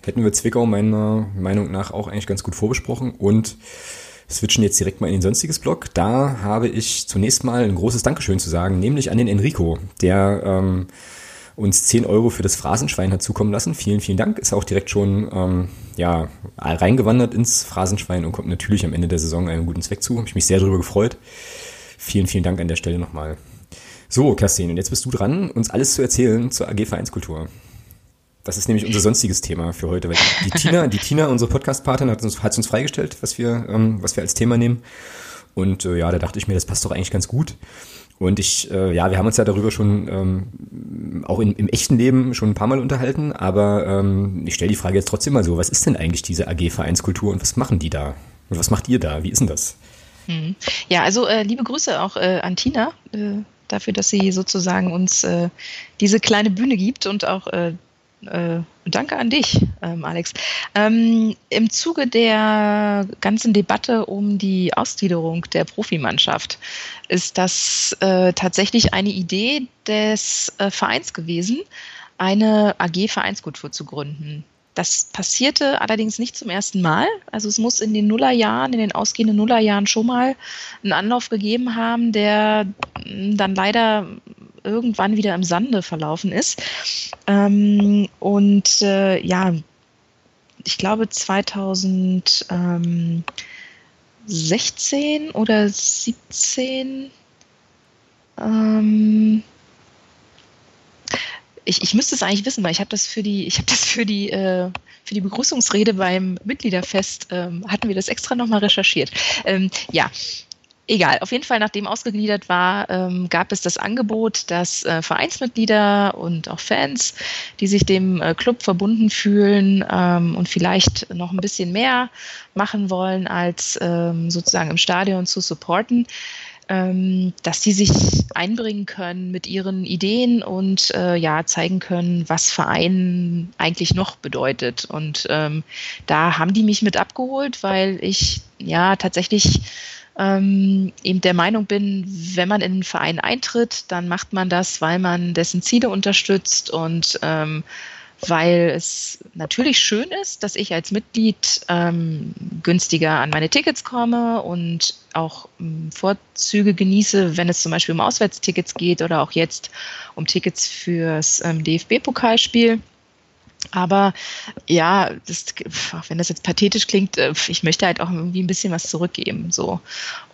hätten wir Zwickau meiner Meinung nach auch eigentlich ganz gut vorbesprochen und switchen jetzt direkt mal in den sonstiges Blog. Da habe ich zunächst mal ein großes Dankeschön zu sagen, nämlich an den Enrico, der ähm, uns 10 Euro für das Phrasenschwein hat zukommen lassen. Vielen, vielen Dank. Ist auch direkt schon ähm, ja, reingewandert ins Phrasenschwein und kommt natürlich am Ende der Saison einen guten Zweck zu. Habe ich mich sehr darüber gefreut. Vielen, vielen Dank an der Stelle nochmal. So, Kerstin, und jetzt bist du dran, uns alles zu erzählen zur AG Vereinskultur. Das ist nämlich unser sonstiges Thema für heute. Weil die Tina, die Tina, unsere Podcast-Partnerin, hat uns, hat uns freigestellt, was wir, ähm, was wir als Thema nehmen. Und äh, ja, da dachte ich mir, das passt doch eigentlich ganz gut. Und ich, äh, ja, wir haben uns ja darüber schon ähm, auch in, im echten Leben schon ein paar Mal unterhalten, aber ähm, ich stelle die Frage jetzt trotzdem mal so, was ist denn eigentlich diese AG-Vereinskultur und was machen die da? Und was macht ihr da? Wie ist denn das? Hm. Ja, also äh, liebe Grüße auch äh, an Tina, äh, dafür, dass sie sozusagen uns äh, diese kleine Bühne gibt und auch äh, danke an dich, ähm, Alex. Ähm, Im Zuge der ganzen Debatte um die Ausgliederung der Profimannschaft ist das äh, tatsächlich eine Idee des äh, Vereins gewesen, eine AG-Vereinskultur zu gründen. Das passierte allerdings nicht zum ersten Mal. Also es muss in den Nullerjahren, in den ausgehenden Nullerjahren schon mal einen Anlauf gegeben haben, der dann leider irgendwann wieder im Sande verlaufen ist. Ähm, und äh, ja, ich glaube 2016 oder 17 ähm, ich, ich müsste es eigentlich wissen, weil ich habe das für die, ich habe das für die, äh, für die Begrüßungsrede beim Mitgliederfest, ähm, hatten wir das extra nochmal recherchiert. Ähm, ja, Egal, auf jeden Fall, nachdem ausgegliedert war, ähm, gab es das Angebot, dass äh, Vereinsmitglieder und auch Fans, die sich dem äh, Club verbunden fühlen ähm, und vielleicht noch ein bisschen mehr machen wollen, als ähm, sozusagen im Stadion zu supporten, ähm, dass die sich einbringen können mit ihren Ideen und äh, ja zeigen können, was Verein eigentlich noch bedeutet. Und ähm, da haben die mich mit abgeholt, weil ich ja tatsächlich ähm, eben der Meinung bin, wenn man in einen Verein eintritt, dann macht man das, weil man dessen Ziele unterstützt und ähm, weil es natürlich schön ist, dass ich als Mitglied ähm, günstiger an meine Tickets komme und auch ähm, Vorzüge genieße, wenn es zum Beispiel um Auswärtstickets geht oder auch jetzt um Tickets fürs ähm, DFB-Pokalspiel. Aber ja, das, wenn das jetzt pathetisch klingt, äh, ich möchte halt auch irgendwie ein bisschen was zurückgeben. So.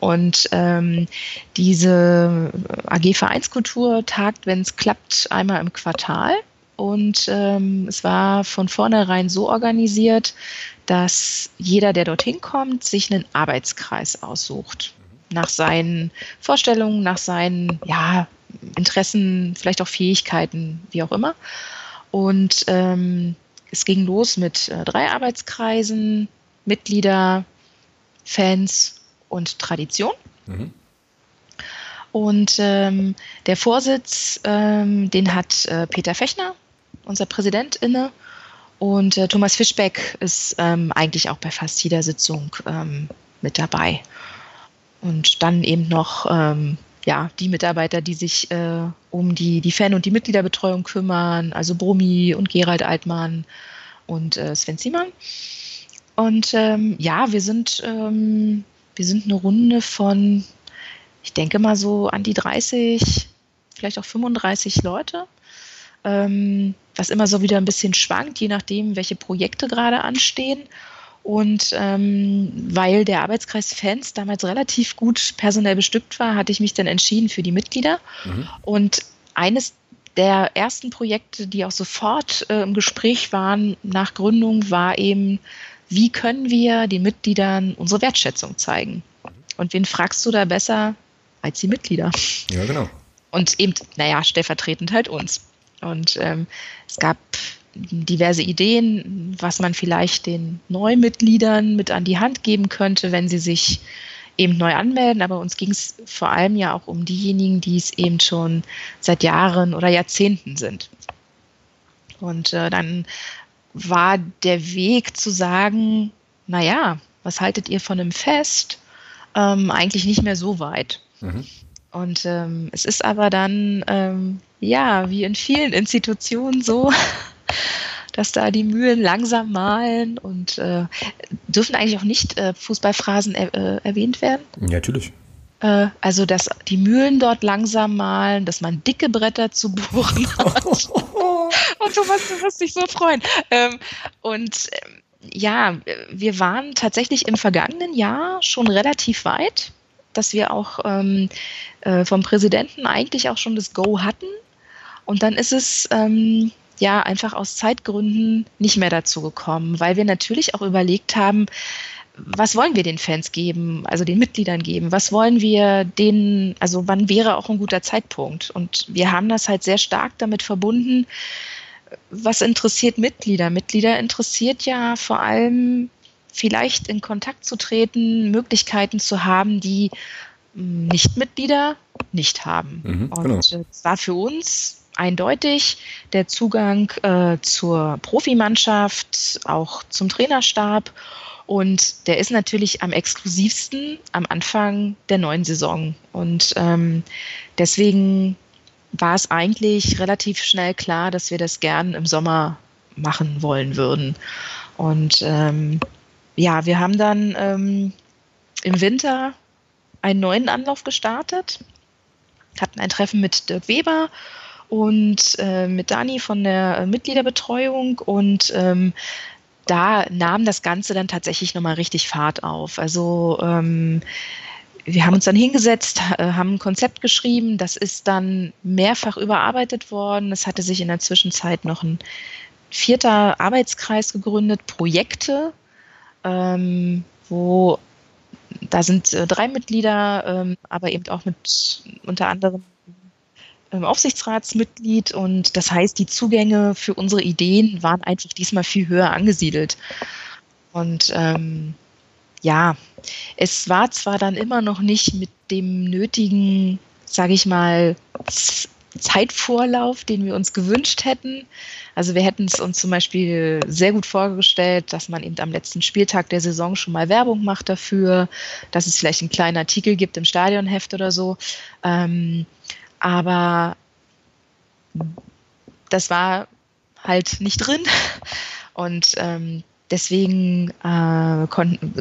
Und ähm, diese AG Vereinskultur tagt, wenn es klappt, einmal im Quartal. Und ähm, es war von vornherein so organisiert, dass jeder, der dorthin kommt, sich einen Arbeitskreis aussucht. Nach seinen Vorstellungen, nach seinen ja, Interessen, vielleicht auch Fähigkeiten, wie auch immer. Und ähm, es ging los mit äh, drei Arbeitskreisen, Mitglieder, Fans und Tradition. Mhm. Und ähm, der Vorsitz, ähm, den hat äh, Peter Fechner, unser Präsident, inne. Und äh, Thomas Fischbeck ist ähm, eigentlich auch bei fast jeder Sitzung ähm, mit dabei. Und dann eben noch ähm, ja, die Mitarbeiter, die sich äh, um die, die Fan- und die Mitgliederbetreuung kümmern, also Brumi und Gerald Altmann, und äh, Sven Ziemann. Und ähm, ja, wir sind, ähm, wir sind eine Runde von, ich denke mal so an die 30, vielleicht auch 35 Leute. Ähm, was immer so wieder ein bisschen schwankt, je nachdem, welche Projekte gerade anstehen. Und ähm, weil der Arbeitskreis Fans damals relativ gut personell bestückt war, hatte ich mich dann entschieden für die Mitglieder. Mhm. Und eines der ersten Projekte, die auch sofort äh, im Gespräch waren nach Gründung, war eben, wie können wir den Mitgliedern unsere Wertschätzung zeigen? Und wen fragst du da besser als die Mitglieder? Ja, genau. Und eben, naja, stellvertretend halt uns. Und ähm, es gab diverse Ideen, was man vielleicht den Neumitgliedern mit an die Hand geben könnte, wenn sie sich eben neu anmelden. Aber uns ging es vor allem ja auch um diejenigen, die es eben schon seit Jahren oder Jahrzehnten sind. Und äh, dann war der Weg zu sagen, naja, was haltet ihr von einem Fest? Ähm, eigentlich nicht mehr so weit. Mhm. Und ähm, es ist aber dann, ähm, ja, wie in vielen Institutionen so, dass da die Mühlen langsam malen und äh, dürfen eigentlich auch nicht äh, Fußballphrasen er, äh, erwähnt werden? Ja, natürlich. Äh, also, dass die Mühlen dort langsam malen, dass man dicke Bretter zu bohren hat. und Thomas, du wirst dich so freuen. Ähm, und ähm, ja, wir waren tatsächlich im vergangenen Jahr schon relativ weit, dass wir auch ähm, äh, vom Präsidenten eigentlich auch schon das Go hatten. Und dann ist es ja einfach aus Zeitgründen nicht mehr dazu gekommen, weil wir natürlich auch überlegt haben, was wollen wir den Fans geben, also den Mitgliedern geben? Was wollen wir denen, also wann wäre auch ein guter Zeitpunkt? Und wir haben das halt sehr stark damit verbunden, was interessiert Mitglieder? Mitglieder interessiert ja vor allem vielleicht in Kontakt zu treten, Möglichkeiten zu haben, die Nichtmitglieder nicht haben. Mhm, Und genau. es war für uns eindeutig der Zugang äh, zur Profimannschaft, auch zum Trainerstab. Und der ist natürlich am exklusivsten am Anfang der neuen Saison. Und ähm, deswegen war es eigentlich relativ schnell klar, dass wir das gern im Sommer machen wollen würden. Und ähm, ja, wir haben dann ähm, im Winter einen neuen Anlauf gestartet, hatten ein Treffen mit Dirk Weber und äh, mit Dani von der äh, Mitgliederbetreuung und ähm, da nahm das Ganze dann tatsächlich nochmal richtig Fahrt auf. Also ähm, wir haben uns dann hingesetzt, äh, haben ein Konzept geschrieben, das ist dann mehrfach überarbeitet worden. Es hatte sich in der Zwischenzeit noch ein vierter Arbeitskreis gegründet, Projekte, ähm, wo da sind äh, drei Mitglieder, ähm, aber eben auch mit unter anderem Aufsichtsratsmitglied und das heißt, die Zugänge für unsere Ideen waren einfach diesmal viel höher angesiedelt. Und ähm, ja, es war zwar dann immer noch nicht mit dem nötigen, sage ich mal, Zeitvorlauf, den wir uns gewünscht hätten. Also wir hätten es uns zum Beispiel sehr gut vorgestellt, dass man eben am letzten Spieltag der Saison schon mal Werbung macht dafür, dass es vielleicht einen kleinen Artikel gibt im Stadionheft oder so. Ähm, aber das war halt nicht drin. Und ähm, deswegen äh,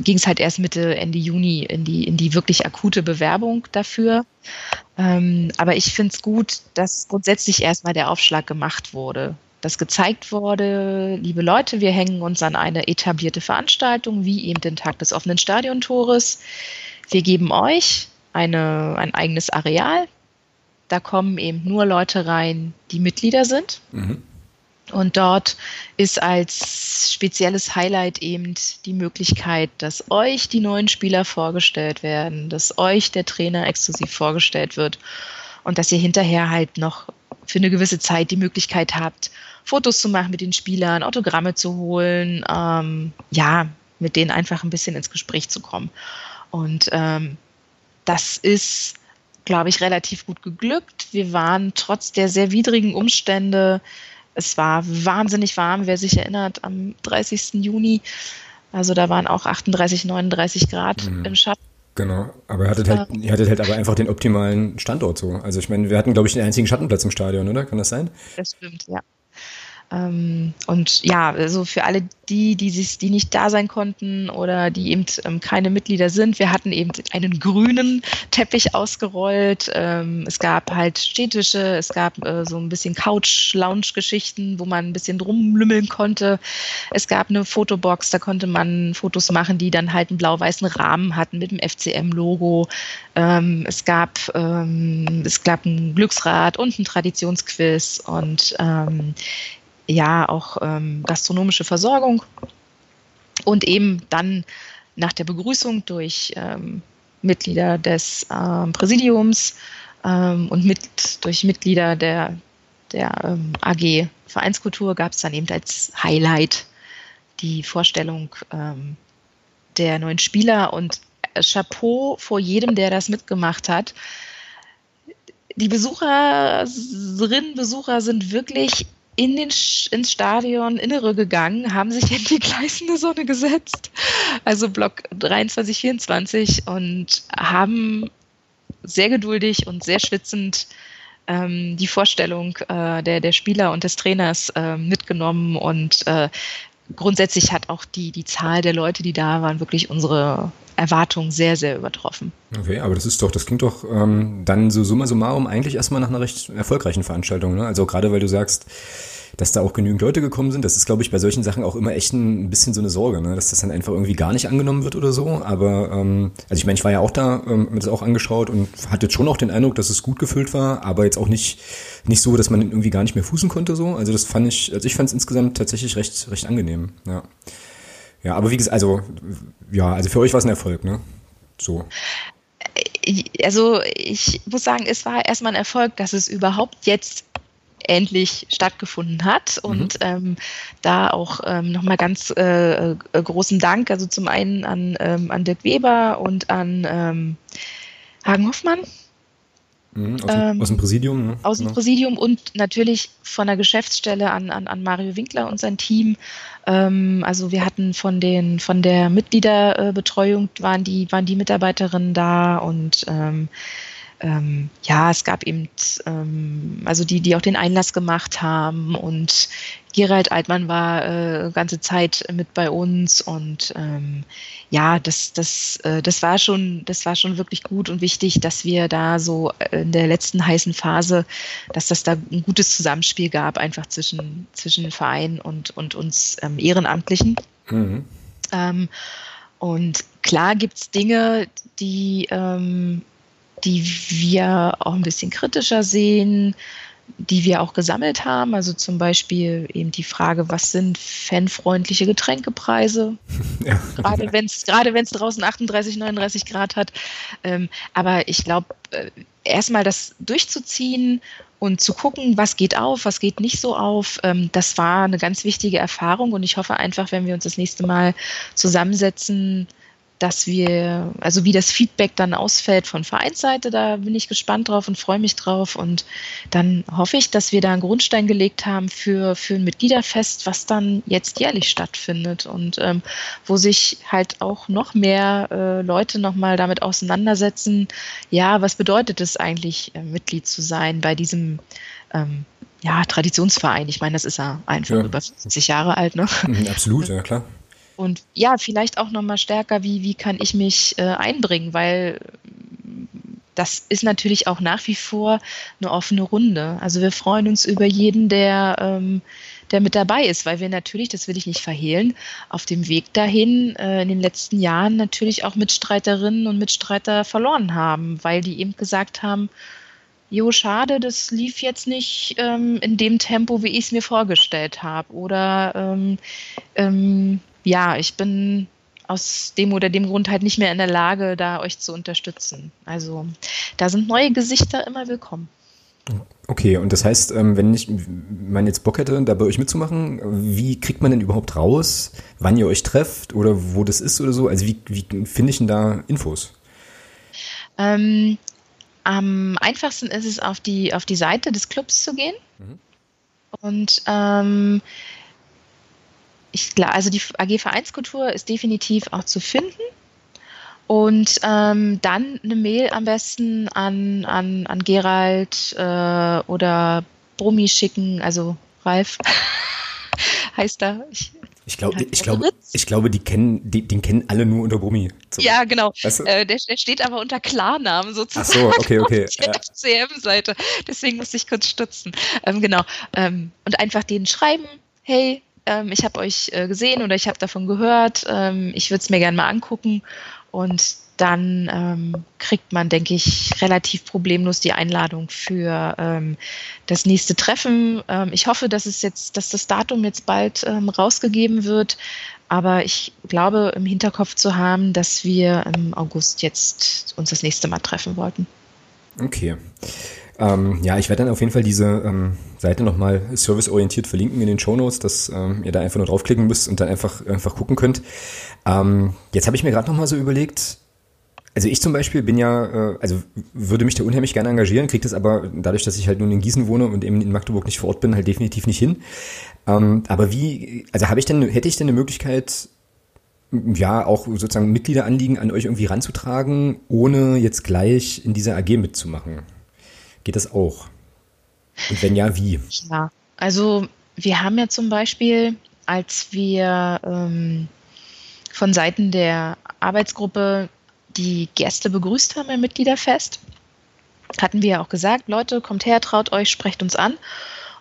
ging es halt erst Mitte, Ende Juni in die, in die wirklich akute Bewerbung dafür. Ähm, aber ich finde es gut, dass grundsätzlich erstmal der Aufschlag gemacht wurde. Dass gezeigt wurde, liebe Leute, wir hängen uns an eine etablierte Veranstaltung, wie eben den Tag des offenen Stadiontores. Wir geben euch eine, ein eigenes Areal, da kommen eben nur Leute rein, die Mitglieder sind. Mhm. Und dort ist als spezielles Highlight eben die Möglichkeit, dass euch die neuen Spieler vorgestellt werden, dass euch der Trainer exklusiv vorgestellt wird und dass ihr hinterher halt noch für eine gewisse Zeit die Möglichkeit habt, Fotos zu machen mit den Spielern, Autogramme zu holen, ähm, ja, mit denen einfach ein bisschen ins Gespräch zu kommen. Und ähm, das ist glaube ich, relativ gut geglückt. Wir waren trotz der sehr widrigen Umstände, es war wahnsinnig warm, wer sich erinnert, am 30. Juni. Also da waren auch 38, 39 Grad mhm. im Schatten. Genau, aber ihr hattet, halt, ihr hattet halt aber einfach den optimalen Standort so. Also ich meine, wir hatten, glaube ich, den einzigen Schattenplatz im Stadion, oder? Kann das sein? Das stimmt, ja. Ähm, und ja, also für alle die, die, sich, die nicht da sein konnten oder die eben ähm, keine Mitglieder sind, wir hatten eben einen grünen Teppich ausgerollt. Ähm, es gab halt städtische, es gab äh, so ein bisschen Couch-Lounge-Geschichten, wo man ein bisschen drumlümmeln konnte. Es gab eine Fotobox, da konnte man Fotos machen, die dann halt einen blau-weißen Rahmen hatten mit dem FCM-Logo. Es gab es gab ein Glücksrad und ein Traditionsquiz und ja auch ähm, gastronomische Versorgung und eben dann nach der Begrüßung durch ähm, Mitglieder des ähm, Präsidiums ähm, und mit, durch Mitglieder der, der ähm, AG Vereinskultur gab es dann eben als Highlight die Vorstellung ähm, der neuen Spieler und Chapeau vor jedem, der das mitgemacht hat. Die Besucherinnen, Besucher sind wirklich in den, ins Stadion Innere gegangen, haben sich in die gleißende Sonne gesetzt, also Block 23, 24 und haben sehr geduldig und sehr schwitzend ähm, die Vorstellung äh, der, der Spieler und des Trainers äh, mitgenommen und äh, grundsätzlich hat auch die, die Zahl der Leute, die da waren, wirklich unsere Erwartungen sehr, sehr übertroffen. Okay, aber das ist doch, das klingt doch ähm, dann so summa summarum eigentlich erstmal nach einer recht erfolgreichen Veranstaltung. Ne? Also gerade weil du sagst, dass da auch genügend Leute gekommen sind. Das ist, glaube ich, bei solchen Sachen auch immer echt ein bisschen so eine Sorge, ne? dass das dann einfach irgendwie gar nicht angenommen wird oder so. Aber ähm, also ich meine, ich war ja auch da, ähm, mir das auch angeschaut und hatte jetzt schon auch den Eindruck, dass es gut gefüllt war, aber jetzt auch nicht nicht so, dass man irgendwie gar nicht mehr fußen konnte so. Also das fand ich, also ich fand es insgesamt tatsächlich recht recht angenehm. Ja, ja, aber wie gesagt, also ja, also für euch war es ein Erfolg, ne? So also ich muss sagen, es war erstmal ein Erfolg, dass es überhaupt jetzt endlich stattgefunden hat. Mhm. Und ähm, da auch ähm, nochmal ganz äh, äh, großen Dank, also zum einen an, ähm, an Dirk Weber und an ähm, Hagen Hoffmann. Mhm, aus, dem, ähm, aus, dem, Präsidium. Ne? Aus dem genau. Präsidium und natürlich von der Geschäftsstelle an, an, an Mario Winkler und sein Team. Ähm, also wir hatten von den von der Mitgliederbetreuung waren die waren die Mitarbeiterinnen da und ähm, ja, es gab eben, ähm, also die, die auch den Einlass gemacht haben und Gerald Altmann war äh, ganze Zeit mit bei uns und ähm, ja, das, das, äh, das war schon, das war schon wirklich gut und wichtig, dass wir da so in der letzten heißen Phase, dass das da ein gutes Zusammenspiel gab, einfach zwischen, zwischen Verein und, und uns ähm, Ehrenamtlichen. Mhm. Ähm, und klar gibt's Dinge, die ähm, die wir auch ein bisschen kritischer sehen, die wir auch gesammelt haben. Also zum Beispiel eben die Frage, was sind fanfreundliche Getränkepreise? Ja. Gerade wenn es gerade draußen 38, 39 Grad hat. Ähm, aber ich glaube, äh, erstmal das durchzuziehen und zu gucken, was geht auf, was geht nicht so auf, ähm, das war eine ganz wichtige Erfahrung. Und ich hoffe einfach, wenn wir uns das nächste Mal zusammensetzen, dass wir, also wie das Feedback dann ausfällt von Vereinsseite, da bin ich gespannt drauf und freue mich drauf. Und dann hoffe ich, dass wir da einen Grundstein gelegt haben für, für ein Mitgliederfest, was dann jetzt jährlich stattfindet und ähm, wo sich halt auch noch mehr äh, Leute nochmal damit auseinandersetzen, ja, was bedeutet es eigentlich, äh, Mitglied zu sein bei diesem ähm, ja, Traditionsverein. Ich meine, das ist ja einfach ja. über 50 Jahre alt, ne? Absolut, ja klar. Und ja, vielleicht auch nochmal stärker, wie, wie kann ich mich äh, einbringen, weil das ist natürlich auch nach wie vor eine offene Runde. Also wir freuen uns über jeden, der, ähm, der mit dabei ist, weil wir natürlich, das will ich nicht verhehlen, auf dem Weg dahin äh, in den letzten Jahren natürlich auch Mitstreiterinnen und Mitstreiter verloren haben, weil die eben gesagt haben, Jo, schade, das lief jetzt nicht ähm, in dem Tempo, wie ich es mir vorgestellt habe. Oder ähm, ähm, ja, ich bin aus dem oder dem Grund halt nicht mehr in der Lage, da euch zu unterstützen. Also da sind neue Gesichter immer willkommen. Okay, und das heißt, ähm, wenn ich man jetzt Bock hätte, da bei euch mitzumachen, wie kriegt man denn überhaupt raus, wann ihr euch trefft oder wo das ist oder so? Also wie, wie finde ich denn da Infos? Ähm, am einfachsten ist es, auf die, auf die Seite des Clubs zu gehen. Mhm. Und ähm, ich, also die AG Vereinskultur ist definitiv auch zu finden. Und ähm, dann eine Mail am besten an, an, an Gerald äh, oder Brummi schicken, also Ralf. heißt da. Ich, ich glaube, ich glaube, ich glaube, die kennen, die, den kennen alle nur unter Brummi. So. Ja, genau. Weißt du? äh, der, der, steht aber unter Klarnamen sozusagen. Ach so, okay, okay. Auf der ja. FCM-Seite. Deswegen musste ich kurz stutzen. Ähm, genau. Ähm, und einfach denen schreiben, hey, ähm, ich habe euch äh, gesehen oder ich habe davon gehört, ähm, ich würde es mir gerne mal angucken. Und dann ähm, kriegt man, denke ich, relativ problemlos die Einladung für ähm, das nächste Treffen. Ähm, ich hoffe, dass es jetzt, dass das Datum jetzt bald ähm, rausgegeben wird. Aber ich glaube, im Hinterkopf zu haben, dass wir im August jetzt uns das nächste Mal treffen wollten. Okay. Ähm, ja, ich werde dann auf jeden Fall diese ähm, Seite nochmal serviceorientiert verlinken in den Show Notes, dass ähm, ihr da einfach nur draufklicken müsst und dann einfach, einfach gucken könnt. Ähm, jetzt habe ich mir gerade nochmal so überlegt, also ich zum Beispiel bin ja, äh, also würde mich da unheimlich gerne engagieren, kriege das aber dadurch, dass ich halt nun in Gießen wohne und eben in Magdeburg nicht vor Ort bin, halt definitiv nicht hin. Ähm, aber wie, also habe ich denn, hätte ich denn eine Möglichkeit, ja, auch sozusagen Mitgliederanliegen an euch irgendwie ranzutragen, ohne jetzt gleich in dieser AG mitzumachen? Geht das auch? Und wenn ja, wie? Ja, also wir haben ja zum Beispiel, als wir ähm, von Seiten der Arbeitsgruppe die Gäste begrüßt haben im Mitgliederfest, hatten wir ja auch gesagt, Leute, kommt her, traut euch, sprecht uns an.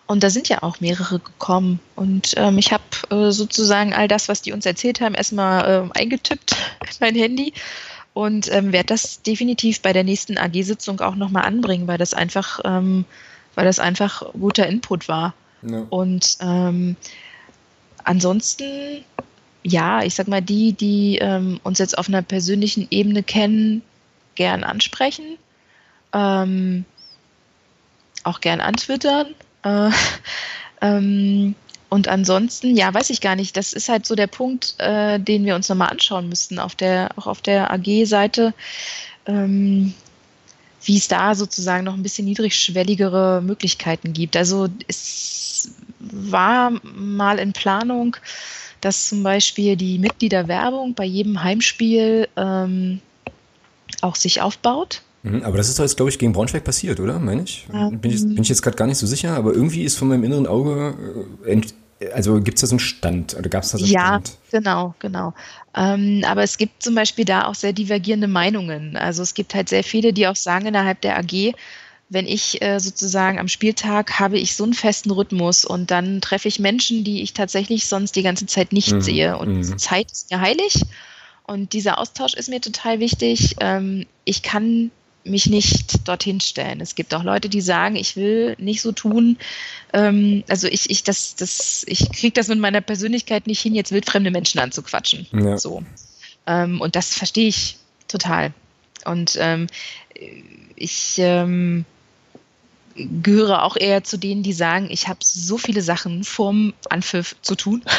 Und da sind ja auch mehrere gekommen. Und ähm, ich habe äh, sozusagen all das, was die uns erzählt haben, erstmal äh, eingetippt in mein Handy und ähm, werde das definitiv bei der nächsten AG-Sitzung auch nochmal anbringen, weil das einfach, ähm, weil das einfach guter Input war. Ja. Und ähm, ansonsten ja, ich sag mal, die, die ähm, uns jetzt auf einer persönlichen Ebene kennen, gern ansprechen, ähm, auch gern antwittern. Äh, ähm, und ansonsten, ja, weiß ich gar nicht. Das ist halt so der Punkt, äh, den wir uns nochmal anschauen müssten, auf der, auch auf der AG-Seite, ähm, wie es da sozusagen noch ein bisschen niedrigschwelligere Möglichkeiten gibt. Also es war mal in Planung, dass zum Beispiel die Mitgliederwerbung bei jedem Heimspiel ähm, auch sich aufbaut. Mhm, aber das ist doch jetzt, glaube ich, gegen Braunschweig passiert, oder? Meine ich? Ähm, bin ich, bin ich jetzt gerade gar nicht so sicher, aber irgendwie ist von meinem inneren Auge, äh, also gibt es da so einen Stand oder gab es da so einen ja, Stand? Ja, genau, genau. Ähm, aber es gibt zum Beispiel da auch sehr divergierende Meinungen. Also es gibt halt sehr viele, die auch sagen innerhalb der AG, wenn ich äh, sozusagen am Spieltag habe ich so einen festen Rhythmus und dann treffe ich Menschen, die ich tatsächlich sonst die ganze Zeit nicht mhm. sehe. Und mhm. Zeit ist mir heilig und dieser Austausch ist mir total wichtig. Ähm, ich kann mich nicht dorthin stellen. Es gibt auch Leute, die sagen, ich will nicht so tun. Ähm, also ich, ich, das, das, ich kriege das mit meiner Persönlichkeit nicht hin, jetzt wildfremde Menschen anzuquatschen. Ja. So. Ähm, und das verstehe ich total. Und ähm, ich ähm, gehöre auch eher zu denen, die sagen, ich habe so viele Sachen vorm Anpfiff zu tun.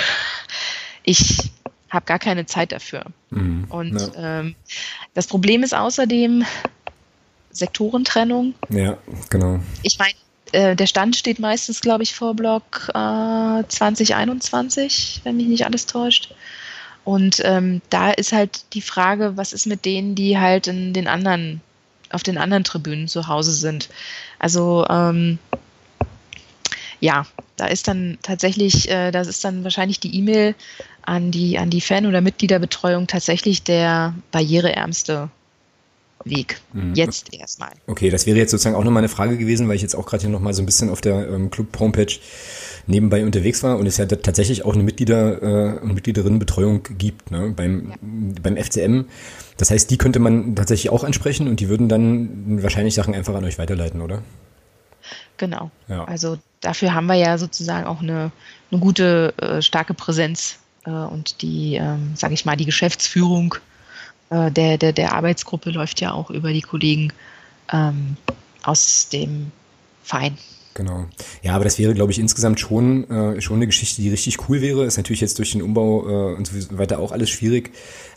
Ich habe gar keine Zeit dafür. Mhm, und ja. ähm, das Problem ist außerdem Sektorentrennung. Ja, genau. Ich meine, äh, der Stand steht meistens, glaube ich, vor Block äh, 2021, wenn mich nicht alles täuscht. Und ähm, da ist halt die Frage, was ist mit denen, die halt in den anderen auf den anderen Tribünen zu Hause sind. Also ähm, ja, da ist dann tatsächlich, äh, das ist dann wahrscheinlich die E-Mail an die, an die Fan- oder Mitgliederbetreuung tatsächlich der barriereärmste Weg. Mhm. Jetzt erstmal. Okay, das wäre jetzt sozusagen auch nochmal eine Frage gewesen, weil ich jetzt auch gerade hier nochmal so ein bisschen auf der ähm, Club-Homepage nebenbei unterwegs war und es ja tatsächlich auch eine Mitglieder- äh, und Mitgliederinnenbetreuung gibt ne, beim, ja. beim FCM. Das heißt, die könnte man tatsächlich auch ansprechen und die würden dann wahrscheinlich Sachen einfach an euch weiterleiten, oder? Genau. Ja. Also dafür haben wir ja sozusagen auch eine, eine gute, äh, starke Präsenz äh, und die, ähm, sage ich mal, die Geschäftsführung äh, der, der, der Arbeitsgruppe läuft ja auch über die Kollegen ähm, aus dem Verein. Genau. Ja, aber das wäre, glaube ich, insgesamt schon, äh, schon eine Geschichte, die richtig cool wäre. Ist natürlich jetzt durch den Umbau äh, und so weiter auch alles schwierig.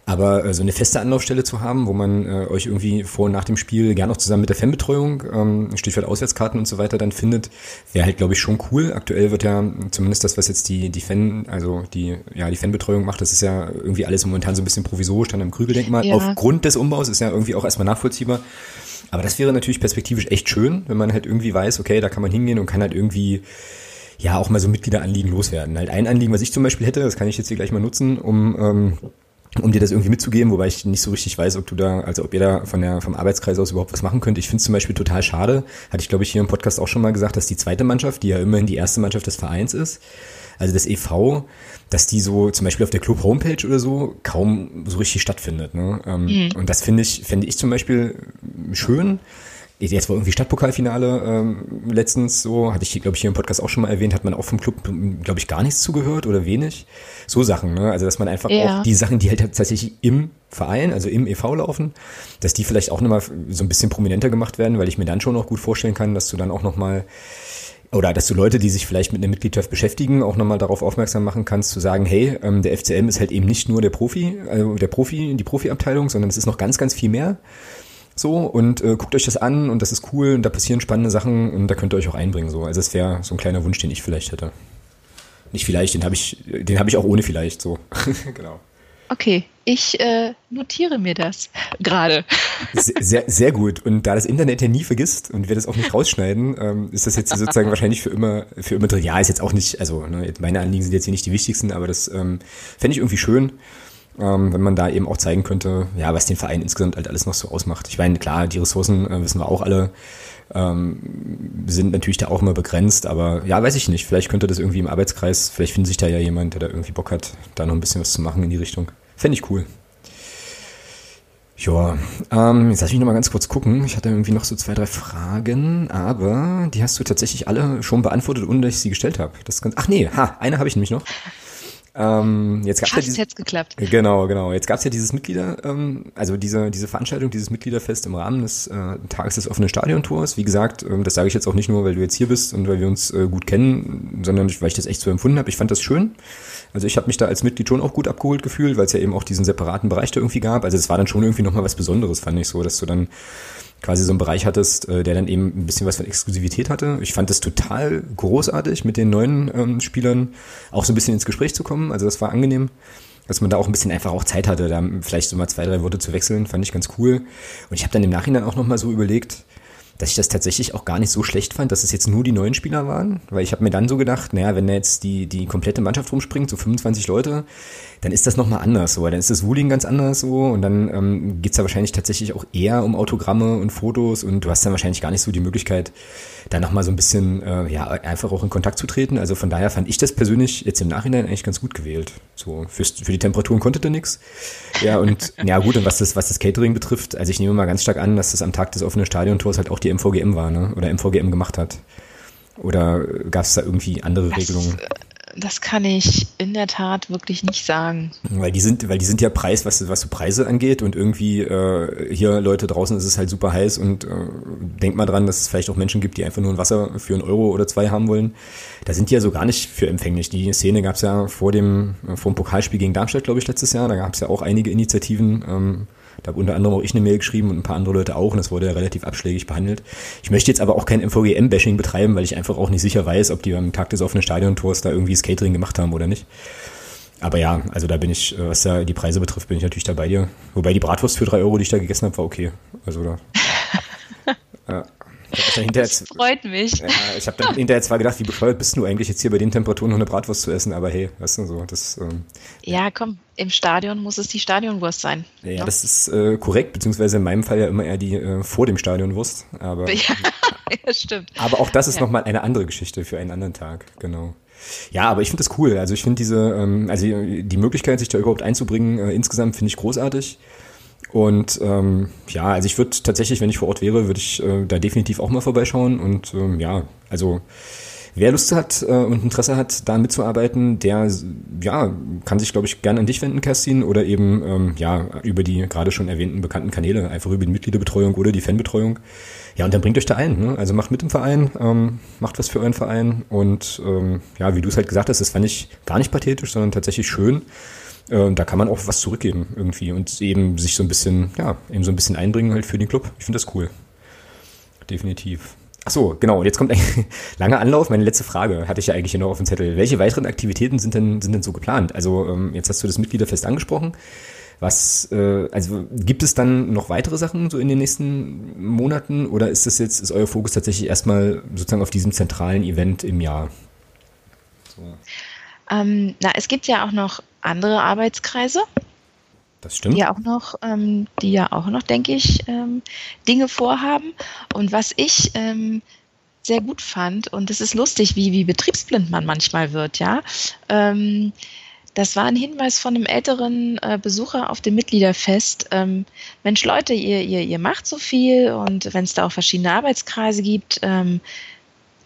Aber äh, so eine feste Anlaufstelle zu haben, wo man äh, euch irgendwie vor und nach dem Spiel gerne noch zusammen mit der Fanbetreuung, ähm, Stichwort Auswärtskarten und so weiter dann findet, wäre halt, glaube ich, schon cool. Aktuell wird ja zumindest das, was jetzt die, die Fan, also die, ja, die Fanbetreuung macht, das ist ja irgendwie alles momentan so ein bisschen provisorisch dann am Krügeldenkmal. Ja. Aufgrund des Umbaus ist ja irgendwie auch erstmal nachvollziehbar. Aber das wäre natürlich perspektivisch echt schön, wenn man halt irgendwie weiß, okay, da kann man hingehen und kann halt irgendwie ja auch mal so Mitgliederanliegen loswerden. Halt ein Anliegen, was ich zum Beispiel hätte, das kann ich jetzt hier gleich mal nutzen, um ähm, um dir das irgendwie mitzugeben, wobei ich nicht so richtig weiß, ob du da, also ob ihr da von der, vom Arbeitskreis aus überhaupt was machen könnt. Ich finde es zum Beispiel total schade, hatte ich glaube ich hier im Podcast auch schon mal gesagt, dass die zweite Mannschaft, die ja immerhin die erste Mannschaft des Vereins ist, also das EV, dass die so zum Beispiel auf der Club-Homepage oder so kaum so richtig stattfindet. Ne? Ähm, mhm. Und das finde ich, finde ich zum Beispiel schön, Jetzt war irgendwie Stadtpokalfinale ähm, letztens so, hatte ich, glaube ich, hier im Podcast auch schon mal erwähnt, hat man auch vom Club, glaube ich, gar nichts zugehört oder wenig. So Sachen, ne? Also dass man einfach ja. auch die Sachen, die halt tatsächlich im Verein, also im EV laufen, dass die vielleicht auch nochmal so ein bisschen prominenter gemacht werden, weil ich mir dann schon auch gut vorstellen kann, dass du dann auch nochmal oder dass du Leute, die sich vielleicht mit einer Mitgliedschaft beschäftigen, auch nochmal darauf aufmerksam machen kannst, zu sagen, hey, ähm, der FCM ist halt eben nicht nur der Profi, also der Profi, die Profiabteilung, sondern es ist noch ganz, ganz viel mehr. So, und äh, guckt euch das an und das ist cool und da passieren spannende Sachen und da könnt ihr euch auch einbringen. So. Also es wäre so ein kleiner Wunsch, den ich vielleicht hätte. Nicht vielleicht, den habe ich, den habe ich auch ohne vielleicht so. genau. Okay, ich äh, notiere mir das gerade. Sehr, sehr gut. Und da das Internet ja nie vergisst und wir das auch nicht rausschneiden, ähm, ist das jetzt sozusagen wahrscheinlich für immer, für immer drin. Ja, ist jetzt auch nicht, also ne, meine Anliegen sind jetzt hier nicht die wichtigsten, aber das ähm, fände ich irgendwie schön ähm, wenn man da eben auch zeigen könnte, ja, was den Verein insgesamt halt alles noch so ausmacht. Ich meine, klar, die Ressourcen äh, wissen wir auch alle, ähm, sind natürlich da auch immer begrenzt, aber ja, weiß ich nicht. Vielleicht könnte das irgendwie im Arbeitskreis, vielleicht findet sich da ja jemand, der da irgendwie Bock hat, da noch ein bisschen was zu machen in die Richtung. Fände ich cool. Ja, ähm, jetzt lass mich noch mal ganz kurz gucken. Ich hatte irgendwie noch so zwei, drei Fragen, aber die hast du tatsächlich alle schon beantwortet, ohne dass ich sie gestellt habe. Das ganz, ach nee, ha, eine habe ich nämlich noch. Ähm, jetzt gab's Fast ja dieses, jetzt geklappt. Genau, genau. Jetzt gab es ja dieses Mitglieder, ähm, also diese, diese Veranstaltung, dieses Mitgliederfest im Rahmen des äh, Tages des offenen Stadiontours. Wie gesagt, ähm, das sage ich jetzt auch nicht nur, weil du jetzt hier bist und weil wir uns äh, gut kennen, sondern weil ich das echt so empfunden habe. Ich fand das schön. Also ich habe mich da als Mitglied schon auch gut abgeholt gefühlt, weil es ja eben auch diesen separaten Bereich da irgendwie gab. Also es war dann schon irgendwie nochmal was Besonderes, fand ich so, dass du dann quasi so einen Bereich hattest, äh, der dann eben ein bisschen was von Exklusivität hatte. Ich fand das total großartig, mit den neuen ähm, Spielern auch so ein bisschen ins Gespräch zu kommen. Also das war angenehm, dass man da auch ein bisschen einfach auch Zeit hatte, da vielleicht so mal zwei, drei Worte zu wechseln, fand ich ganz cool. Und ich habe dann im Nachhinein auch nochmal so überlegt, dass ich das tatsächlich auch gar nicht so schlecht fand, dass es jetzt nur die neuen Spieler waren, weil ich habe mir dann so gedacht, naja, wenn da jetzt die, die komplette Mannschaft rumspringt, so 25 Leute, dann ist das nochmal anders so, dann ist das Wooling ganz anders so und dann ähm, geht da wahrscheinlich tatsächlich auch eher um Autogramme und Fotos und du hast dann wahrscheinlich gar nicht so die Möglichkeit, da nochmal so ein bisschen, äh, ja, einfach auch in Kontakt zu treten. Also von daher fand ich das persönlich jetzt im Nachhinein eigentlich ganz gut gewählt. So, fürs, für die Temperaturen konnte da nichts. Ja, und ja gut, und was das, was das Catering betrifft, also ich nehme mal ganz stark an, dass das am Tag des offenen Stadiontors halt auch die MVGM war, ne? Oder MVGM gemacht hat. Oder gab es da irgendwie andere das, Regelungen? Das kann ich in der Tat wirklich nicht sagen. Weil die sind, weil die sind ja Preis, was, was so Preise angeht und irgendwie äh, hier Leute draußen ist es halt super heiß und äh, denkt mal dran, dass es vielleicht auch Menschen gibt, die einfach nur ein Wasser für einen Euro oder zwei haben wollen. Da sind die ja so gar nicht für empfänglich. Die Szene gab es ja vor dem, vor dem Pokalspiel gegen Darmstadt, glaube ich, letztes Jahr. Da gab es ja auch einige Initiativen. Ähm, da habe unter anderem auch ich eine Mail geschrieben und ein paar andere Leute auch und das wurde ja relativ abschlägig behandelt. Ich möchte jetzt aber auch kein MVGM-Bashing betreiben, weil ich einfach auch nicht sicher weiß, ob die am Tag des offenen Stadiontors da irgendwie Skatering gemacht haben oder nicht. Aber ja, also da bin ich, äh, was da die Preise betrifft, bin ich natürlich da bei dir. Wobei die Bratwurst für drei Euro, die ich da gegessen habe, war okay. Also da. ja. Das freut mich. Ja, ich habe dann hinterher zwar gedacht, wie bescheuert bist du eigentlich jetzt hier bei den Temperaturen noch eine Bratwurst zu essen, aber hey, weißt du so, das. Ähm, ja, komm, im Stadion muss es die Stadionwurst sein. Ja, ja. das ist äh, korrekt, beziehungsweise in meinem Fall ja immer eher die äh, vor dem Stadionwurst. Aber, ja, ja, stimmt. Aber auch das ist ja. nochmal eine andere Geschichte für einen anderen Tag, genau. Ja, aber ich finde das cool. Also ich finde diese, ähm, also die Möglichkeit, sich da überhaupt einzubringen, äh, insgesamt finde ich großartig. Und ähm, ja, also ich würde tatsächlich, wenn ich vor Ort wäre, würde ich äh, da definitiv auch mal vorbeischauen. Und ähm, ja, also wer Lust hat äh, und Interesse hat, da mitzuarbeiten, der ja, kann sich, glaube ich, gerne an dich wenden, Kerstin, oder eben ähm, ja, über die gerade schon erwähnten bekannten Kanäle, einfach über die Mitgliederbetreuung oder die Fanbetreuung. Ja, und dann bringt euch da ein. Ne? Also macht mit im Verein, ähm, macht was für euren Verein. Und ähm, ja, wie du es halt gesagt hast, das fand ich gar nicht pathetisch, sondern tatsächlich schön. Äh, da kann man auch was zurückgeben irgendwie und eben sich so ein bisschen, ja, eben so ein bisschen einbringen halt für den Club. Ich finde das cool. Definitiv. Ach so, genau. Jetzt kommt ein langer Anlauf. Meine letzte Frage hatte ich ja eigentlich hier noch auf dem Zettel. Welche weiteren Aktivitäten sind denn, sind denn so geplant? Also ähm, jetzt hast du das Mitgliederfest angesprochen. Was, äh, also gibt es dann noch weitere Sachen so in den nächsten Monaten oder ist das jetzt, ist euer Fokus tatsächlich erstmal sozusagen auf diesem zentralen Event im Jahr? So. Ähm, na, es gibt ja auch noch andere Arbeitskreise. Das stimmt. Die ja auch noch, ähm, die ja auch noch, denke ich, ähm, Dinge vorhaben. Und was ich ähm, sehr gut fand, und es ist lustig, wie, wie betriebsblind man manchmal wird, ja. Ähm, das war ein Hinweis von einem älteren äh, Besucher auf dem Mitgliederfest. Ähm, Mensch, Leute, ihr, ihr, ihr macht so viel und wenn es da auch verschiedene Arbeitskreise gibt, ähm,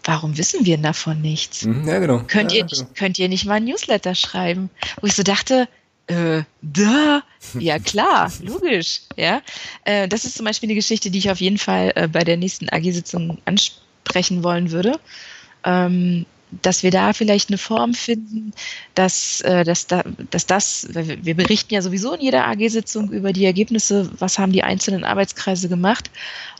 warum wissen wir davon nichts? Mhm, ja, genau. Könnt, ja, ihr, genau. könnt ihr nicht mal ein Newsletter schreiben? Wo ich so dachte, äh, da, ja klar, logisch, ja. Äh, das ist zum Beispiel eine Geschichte, die ich auf jeden Fall äh, bei der nächsten AG-Sitzung ansprechen wollen würde. Ähm, dass wir da vielleicht eine Form finden, dass, äh, dass, da, dass das, wir berichten ja sowieso in jeder AG-Sitzung über die Ergebnisse, was haben die einzelnen Arbeitskreise gemacht.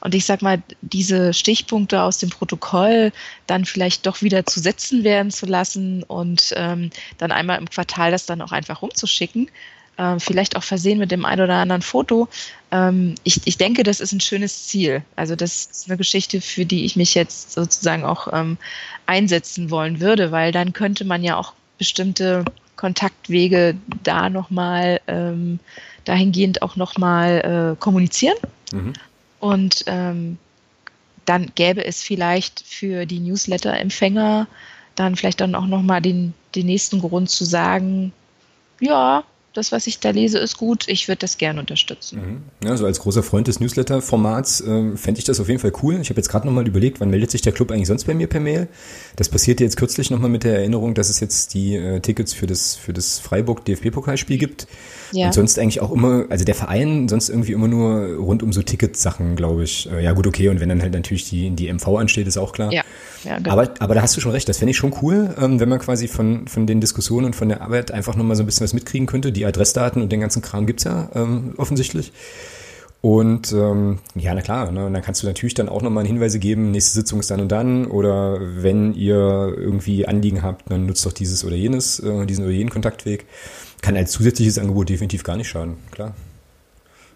Und ich sag mal, diese Stichpunkte aus dem Protokoll dann vielleicht doch wieder zu setzen werden zu lassen und ähm, dann einmal im Quartal das dann auch einfach rumzuschicken äh, vielleicht auch versehen mit dem ein oder anderen Foto. Ähm, ich, ich denke, das ist ein schönes Ziel. Also das ist eine Geschichte, für die ich mich jetzt sozusagen auch ähm, einsetzen wollen würde, weil dann könnte man ja auch bestimmte Kontaktwege da nochmal ähm, dahingehend auch nochmal äh, kommunizieren. Mhm. Und ähm, dann gäbe es vielleicht für die Newsletter-Empfänger dann vielleicht dann auch nochmal den, den nächsten Grund zu sagen, ja, das, was ich da lese, ist gut. Ich würde das gerne unterstützen. Mhm. Ja, so als großer Freund des Newsletter-Formats äh, fände ich das auf jeden Fall cool. Ich habe jetzt gerade nochmal überlegt, wann meldet sich der Club eigentlich sonst bei mir per Mail? Das passierte jetzt kürzlich nochmal mit der Erinnerung, dass es jetzt die äh, Tickets für das, für das Freiburg-DFB-Pokalspiel gibt. Ja. Und sonst eigentlich auch immer, also der Verein sonst irgendwie immer nur rund um so Ticketsachen, glaube ich. Äh, ja gut, okay. Und wenn dann halt natürlich die, die MV ansteht, ist auch klar. Ja. Ja genau. aber, aber da hast du schon recht. Das fände ich schon cool, ähm, wenn man quasi von, von den Diskussionen und von der Arbeit einfach nochmal so ein bisschen was mitkriegen könnte. Die Adressdaten und den ganzen Kram gibt's ja ähm, offensichtlich. Und ähm, ja, na klar, ne? und dann kannst du natürlich dann auch nochmal Hinweise geben, nächste Sitzung ist dann und dann oder wenn ihr irgendwie Anliegen habt, dann nutzt doch dieses oder jenes, äh, diesen oder jenen Kontaktweg. Kann als zusätzliches Angebot definitiv gar nicht schaden, klar.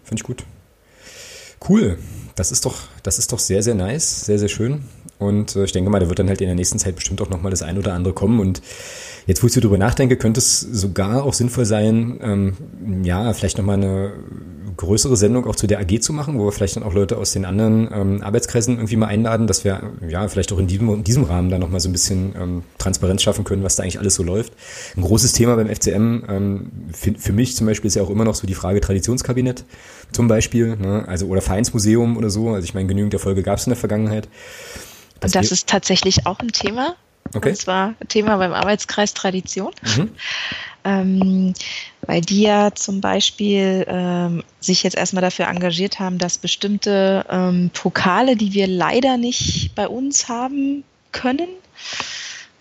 Finde ich gut. Cool. Das ist doch, das ist doch sehr, sehr nice, sehr, sehr schön. Und äh, ich denke mal, da wird dann halt in der nächsten Zeit bestimmt auch nochmal das ein oder andere kommen. Und jetzt, wo ich so drüber nachdenke, könnte es sogar auch sinnvoll sein, ähm, ja, vielleicht nochmal eine größere Sendung auch zu der AG zu machen, wo wir vielleicht dann auch Leute aus den anderen ähm, Arbeitskreisen irgendwie mal einladen, dass wir ja vielleicht auch in diesem, in diesem Rahmen dann nochmal so ein bisschen ähm, Transparenz schaffen können, was da eigentlich alles so läuft. Ein großes Thema beim FCM, ähm, für, für mich zum Beispiel ist ja auch immer noch so die Frage Traditionskabinett zum Beispiel, ne? also oder Vereinsmuseum oder so. Also ich meine, genügend Erfolge gab es in der Vergangenheit. Und das ist tatsächlich auch ein Thema. Okay. Und zwar Thema beim Arbeitskreis Tradition. Mhm ähm, weil die ja zum Beispiel ähm, sich jetzt erstmal dafür engagiert haben, dass bestimmte ähm, Pokale, die wir leider nicht bei uns haben können,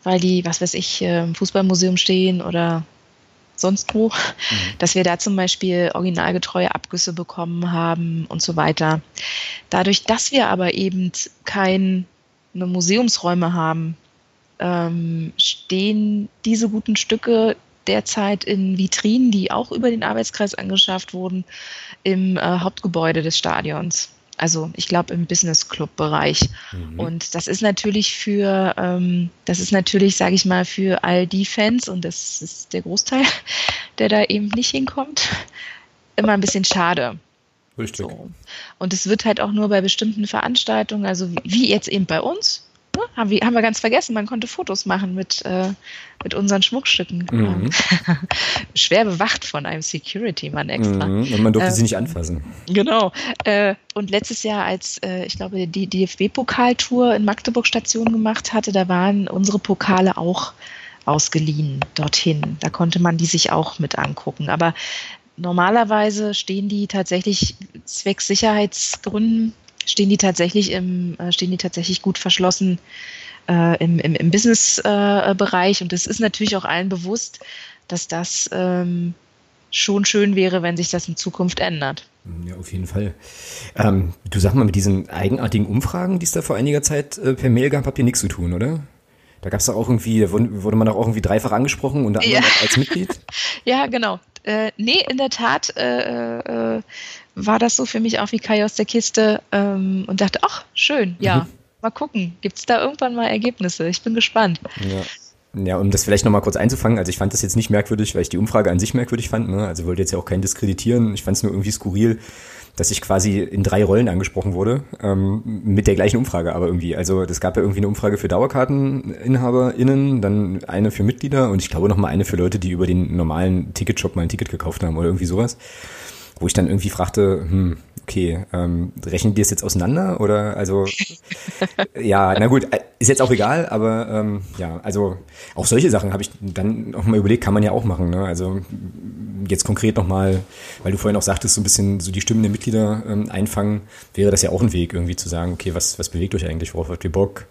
weil die, was weiß ich, im Fußballmuseum stehen oder sonst wo, mhm. dass wir da zum Beispiel originalgetreue Abgüsse bekommen haben und so weiter. Dadurch, dass wir aber eben keine Museumsräume haben, ähm, stehen diese guten Stücke derzeit in Vitrinen, die auch über den Arbeitskreis angeschafft wurden, im äh, Hauptgebäude des Stadions. Also ich glaube im Business Club Bereich. Mhm. Und das ist natürlich für, ähm, das ist natürlich, sage ich mal, für all die Fans und das ist der Großteil, der da eben nicht hinkommt, immer ein bisschen schade. Richtig. So. Und es wird halt auch nur bei bestimmten Veranstaltungen, also wie jetzt eben bei uns, Ne? Haben, wir, haben wir ganz vergessen, man konnte Fotos machen mit, äh, mit unseren Schmuckstücken. Mhm. Schwer bewacht von einem Security-Mann extra. Mhm. Und man durfte äh, sie nicht anfassen. Genau. Äh, und letztes Jahr, als äh, ich glaube, die DFB-Pokaltour in Magdeburg Station gemacht hatte, da waren unsere Pokale auch ausgeliehen dorthin. Da konnte man die sich auch mit angucken. Aber normalerweise stehen die tatsächlich zwecks Sicherheitsgründen stehen die tatsächlich im, äh, stehen die tatsächlich gut verschlossen äh, im, im, im Business-Bereich. und es ist natürlich auch allen bewusst, dass das ähm, schon schön wäre, wenn sich das in Zukunft ändert. Ja, auf jeden Fall. Ähm, du sag mal, mit diesen eigenartigen Umfragen, die es da vor einiger Zeit äh, per Mail gab, habt ihr nichts zu tun, oder? Da gab es doch auch irgendwie, da wurde man doch auch irgendwie dreifach angesprochen, unter anderem ja. als Mitglied. ja, genau. Äh, nee, in der Tat äh, äh, war das so für mich auch wie Kai aus der Kiste ähm, und dachte, ach, schön, ja, mhm. mal gucken, gibt es da irgendwann mal Ergebnisse? Ich bin gespannt. Ja. Ja, um das vielleicht nochmal kurz einzufangen, also ich fand das jetzt nicht merkwürdig, weil ich die Umfrage an sich merkwürdig fand. Ne? Also wollte jetzt ja auch keinen diskreditieren. Ich fand es nur irgendwie skurril, dass ich quasi in drei Rollen angesprochen wurde, ähm, mit der gleichen Umfrage aber irgendwie. Also das gab ja irgendwie eine Umfrage für DauerkarteninhaberInnen, dann eine für Mitglieder und ich glaube nochmal eine für Leute, die über den normalen Ticketshop mal ein Ticket gekauft haben oder irgendwie sowas. Wo ich dann irgendwie fragte, hm, okay, ähm, rechnen die es jetzt auseinander oder also ja, na gut, ist jetzt auch egal, aber ähm, ja, also auch solche Sachen habe ich dann auch mal überlegt, kann man ja auch machen. Ne? Also jetzt konkret nochmal, weil du vorhin auch sagtest, so ein bisschen so die Stimmen der Mitglieder ähm, einfangen, wäre das ja auch ein Weg, irgendwie zu sagen, okay, was, was bewegt euch eigentlich, worauf habt ihr Bock?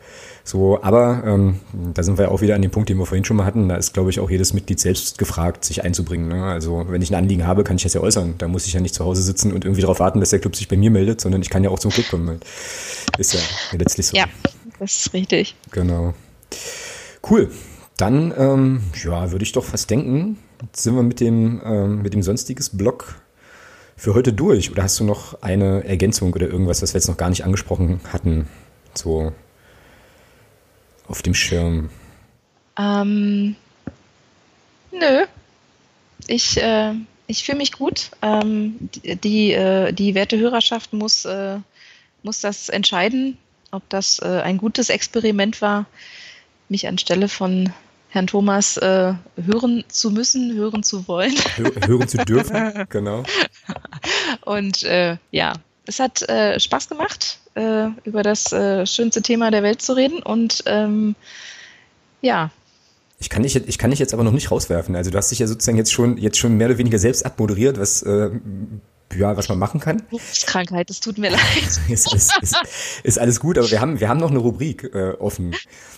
So, aber ähm, da sind wir ja auch wieder an dem Punkt, den wir vorhin schon mal hatten. Da ist, glaube ich, auch jedes Mitglied selbst gefragt, sich einzubringen. Ne? Also wenn ich ein Anliegen habe, kann ich das ja äußern. Da muss ich ja nicht zu Hause sitzen und irgendwie darauf warten, dass der Club sich bei mir meldet, sondern ich kann ja auch zum Club kommen. Ist ja letztlich so. Ja, das ist richtig. Genau. Cool. Dann, ähm, ja, würde ich doch fast denken, sind wir mit dem, ähm, mit dem sonstiges Blog für heute durch. Oder hast du noch eine Ergänzung oder irgendwas, was wir jetzt noch gar nicht angesprochen hatten? So auf dem Schirm? Ähm, nö. Ich, äh, ich fühle mich gut. Ähm, die, äh, die werte Hörerschaft muss, äh, muss das entscheiden, ob das äh, ein gutes Experiment war, mich anstelle von Herrn Thomas äh, hören zu müssen, hören zu wollen. hören zu dürfen, genau. Und äh, ja, es hat Spaß gemacht, äh, über das äh, schönste Thema der Welt zu reden. Und ähm, ja. Ich kann, dich, ich kann dich jetzt aber noch nicht rauswerfen. Also du hast dich ja sozusagen jetzt schon, jetzt schon mehr oder weniger selbst abmoderiert, was äh, ja, was man machen kann. Krankheit, es tut mir leid. ist, ist, ist, ist, alles gut, aber wir haben, wir haben noch eine Rubrik äh, offen.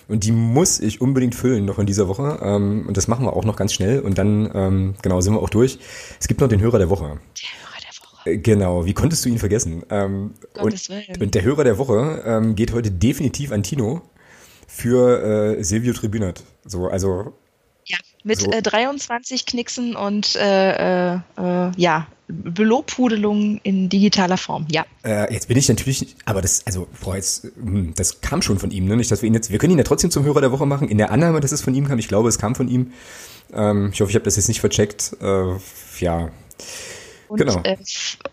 Und die muss ich unbedingt füllen noch in dieser Woche. Ähm, und das machen wir auch noch ganz schnell. Und dann, ähm, genau, sind wir auch durch. Es gibt noch den Hörer der Woche. Der Hörer der Woche. Genau, wie konntest du ihn vergessen? Ähm, und, und, der Hörer der Woche ähm, geht heute definitiv an Tino für äh, Silvio Tribunat. So, also ja, mit so. äh, 23 Knicksen und äh, äh, äh, ja, Belobpudelung in digitaler Form, ja. Äh, jetzt bin ich natürlich, aber das, also, boah, jetzt, hm, das kam schon von ihm, ne? Nicht, dass wir ihn jetzt, wir können ihn ja trotzdem zum Hörer der Woche machen, in der Annahme, dass es von ihm kam. Ich glaube, es kam von ihm. Ähm, ich hoffe, ich habe das jetzt nicht vercheckt. Äh, ja. Und, genau. Äh,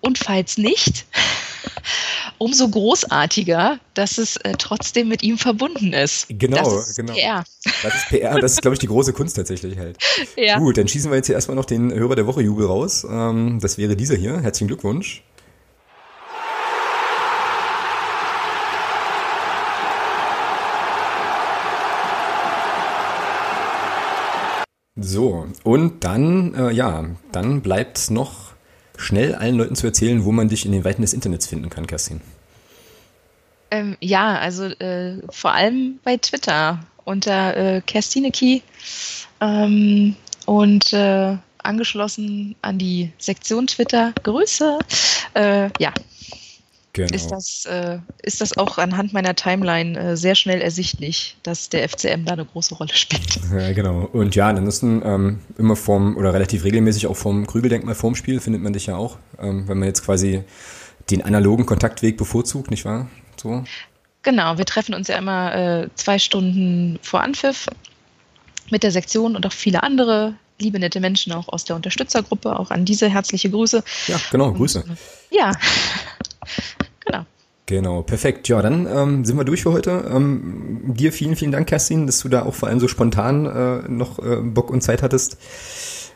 und falls nicht, umso großartiger, dass es äh, trotzdem mit ihm verbunden ist. Genau, das ist genau. PR. Das ist PR, das ist, glaube ich, die große Kunst tatsächlich halt. Ja. Gut, dann schießen wir jetzt hier erstmal noch den Hörer der Woche Jubel raus. Ähm, das wäre dieser hier. Herzlichen Glückwunsch. So, und dann, äh, ja, dann bleibt noch schnell allen Leuten zu erzählen, wo man dich in den Weiten des Internets finden kann, Kerstin? Ähm, ja, also äh, vor allem bei Twitter unter äh, Kerstineki ähm, und äh, angeschlossen an die Sektion Twitter. Grüße. Äh, ja, Genau. Ist, das, äh, ist das auch anhand meiner Timeline äh, sehr schnell ersichtlich, dass der FCM da eine große Rolle spielt. Ja, genau. Und ja, ansonsten ähm, immer vorm oder relativ regelmäßig auch vom Krügeldenkmal vorm Spiel findet man dich ja auch, ähm, wenn man jetzt quasi den analogen Kontaktweg bevorzugt, nicht wahr? So. Genau, wir treffen uns ja immer äh, zwei Stunden vor Anpfiff mit der Sektion und auch viele andere liebe, nette Menschen auch aus der Unterstützergruppe. Auch an diese herzliche Grüße. Ja, genau, Grüße. Und, ja, genau. Genau, perfekt. Ja, dann ähm, sind wir durch für heute. Ähm, dir vielen, vielen Dank, Kerstin, dass du da auch vor allem so spontan äh, noch äh, Bock und Zeit hattest.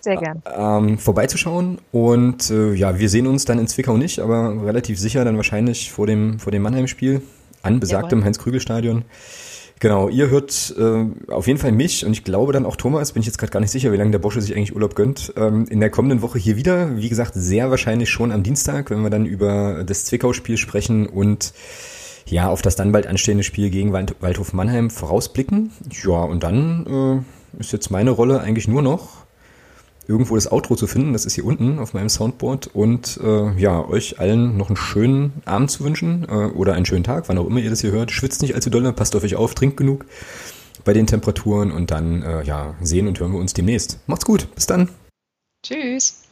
Sehr gern. Ähm, vorbeizuschauen. Und äh, ja, wir sehen uns dann in Zwickau nicht, aber relativ sicher dann wahrscheinlich vor dem, vor dem Mannheim-Spiel an besagtem Heinz-Krügel-Stadion. Genau, ihr hört äh, auf jeden Fall mich und ich glaube dann auch Thomas, bin ich jetzt gerade gar nicht sicher, wie lange der Bosche sich eigentlich Urlaub gönnt, ähm, in der kommenden Woche hier wieder. Wie gesagt, sehr wahrscheinlich schon am Dienstag, wenn wir dann über das Zwickau-Spiel sprechen und ja, auf das dann bald anstehende Spiel gegen Waldhof Mannheim vorausblicken. Ja, und dann äh, ist jetzt meine Rolle eigentlich nur noch irgendwo das Outro zu finden. Das ist hier unten auf meinem Soundboard. Und äh, ja, euch allen noch einen schönen Abend zu wünschen äh, oder einen schönen Tag, wann auch immer ihr das hier hört. Schwitzt nicht allzu doll, passt auf euch auf, trinkt genug bei den Temperaturen und dann äh, ja, sehen und hören wir uns demnächst. Macht's gut, bis dann. Tschüss.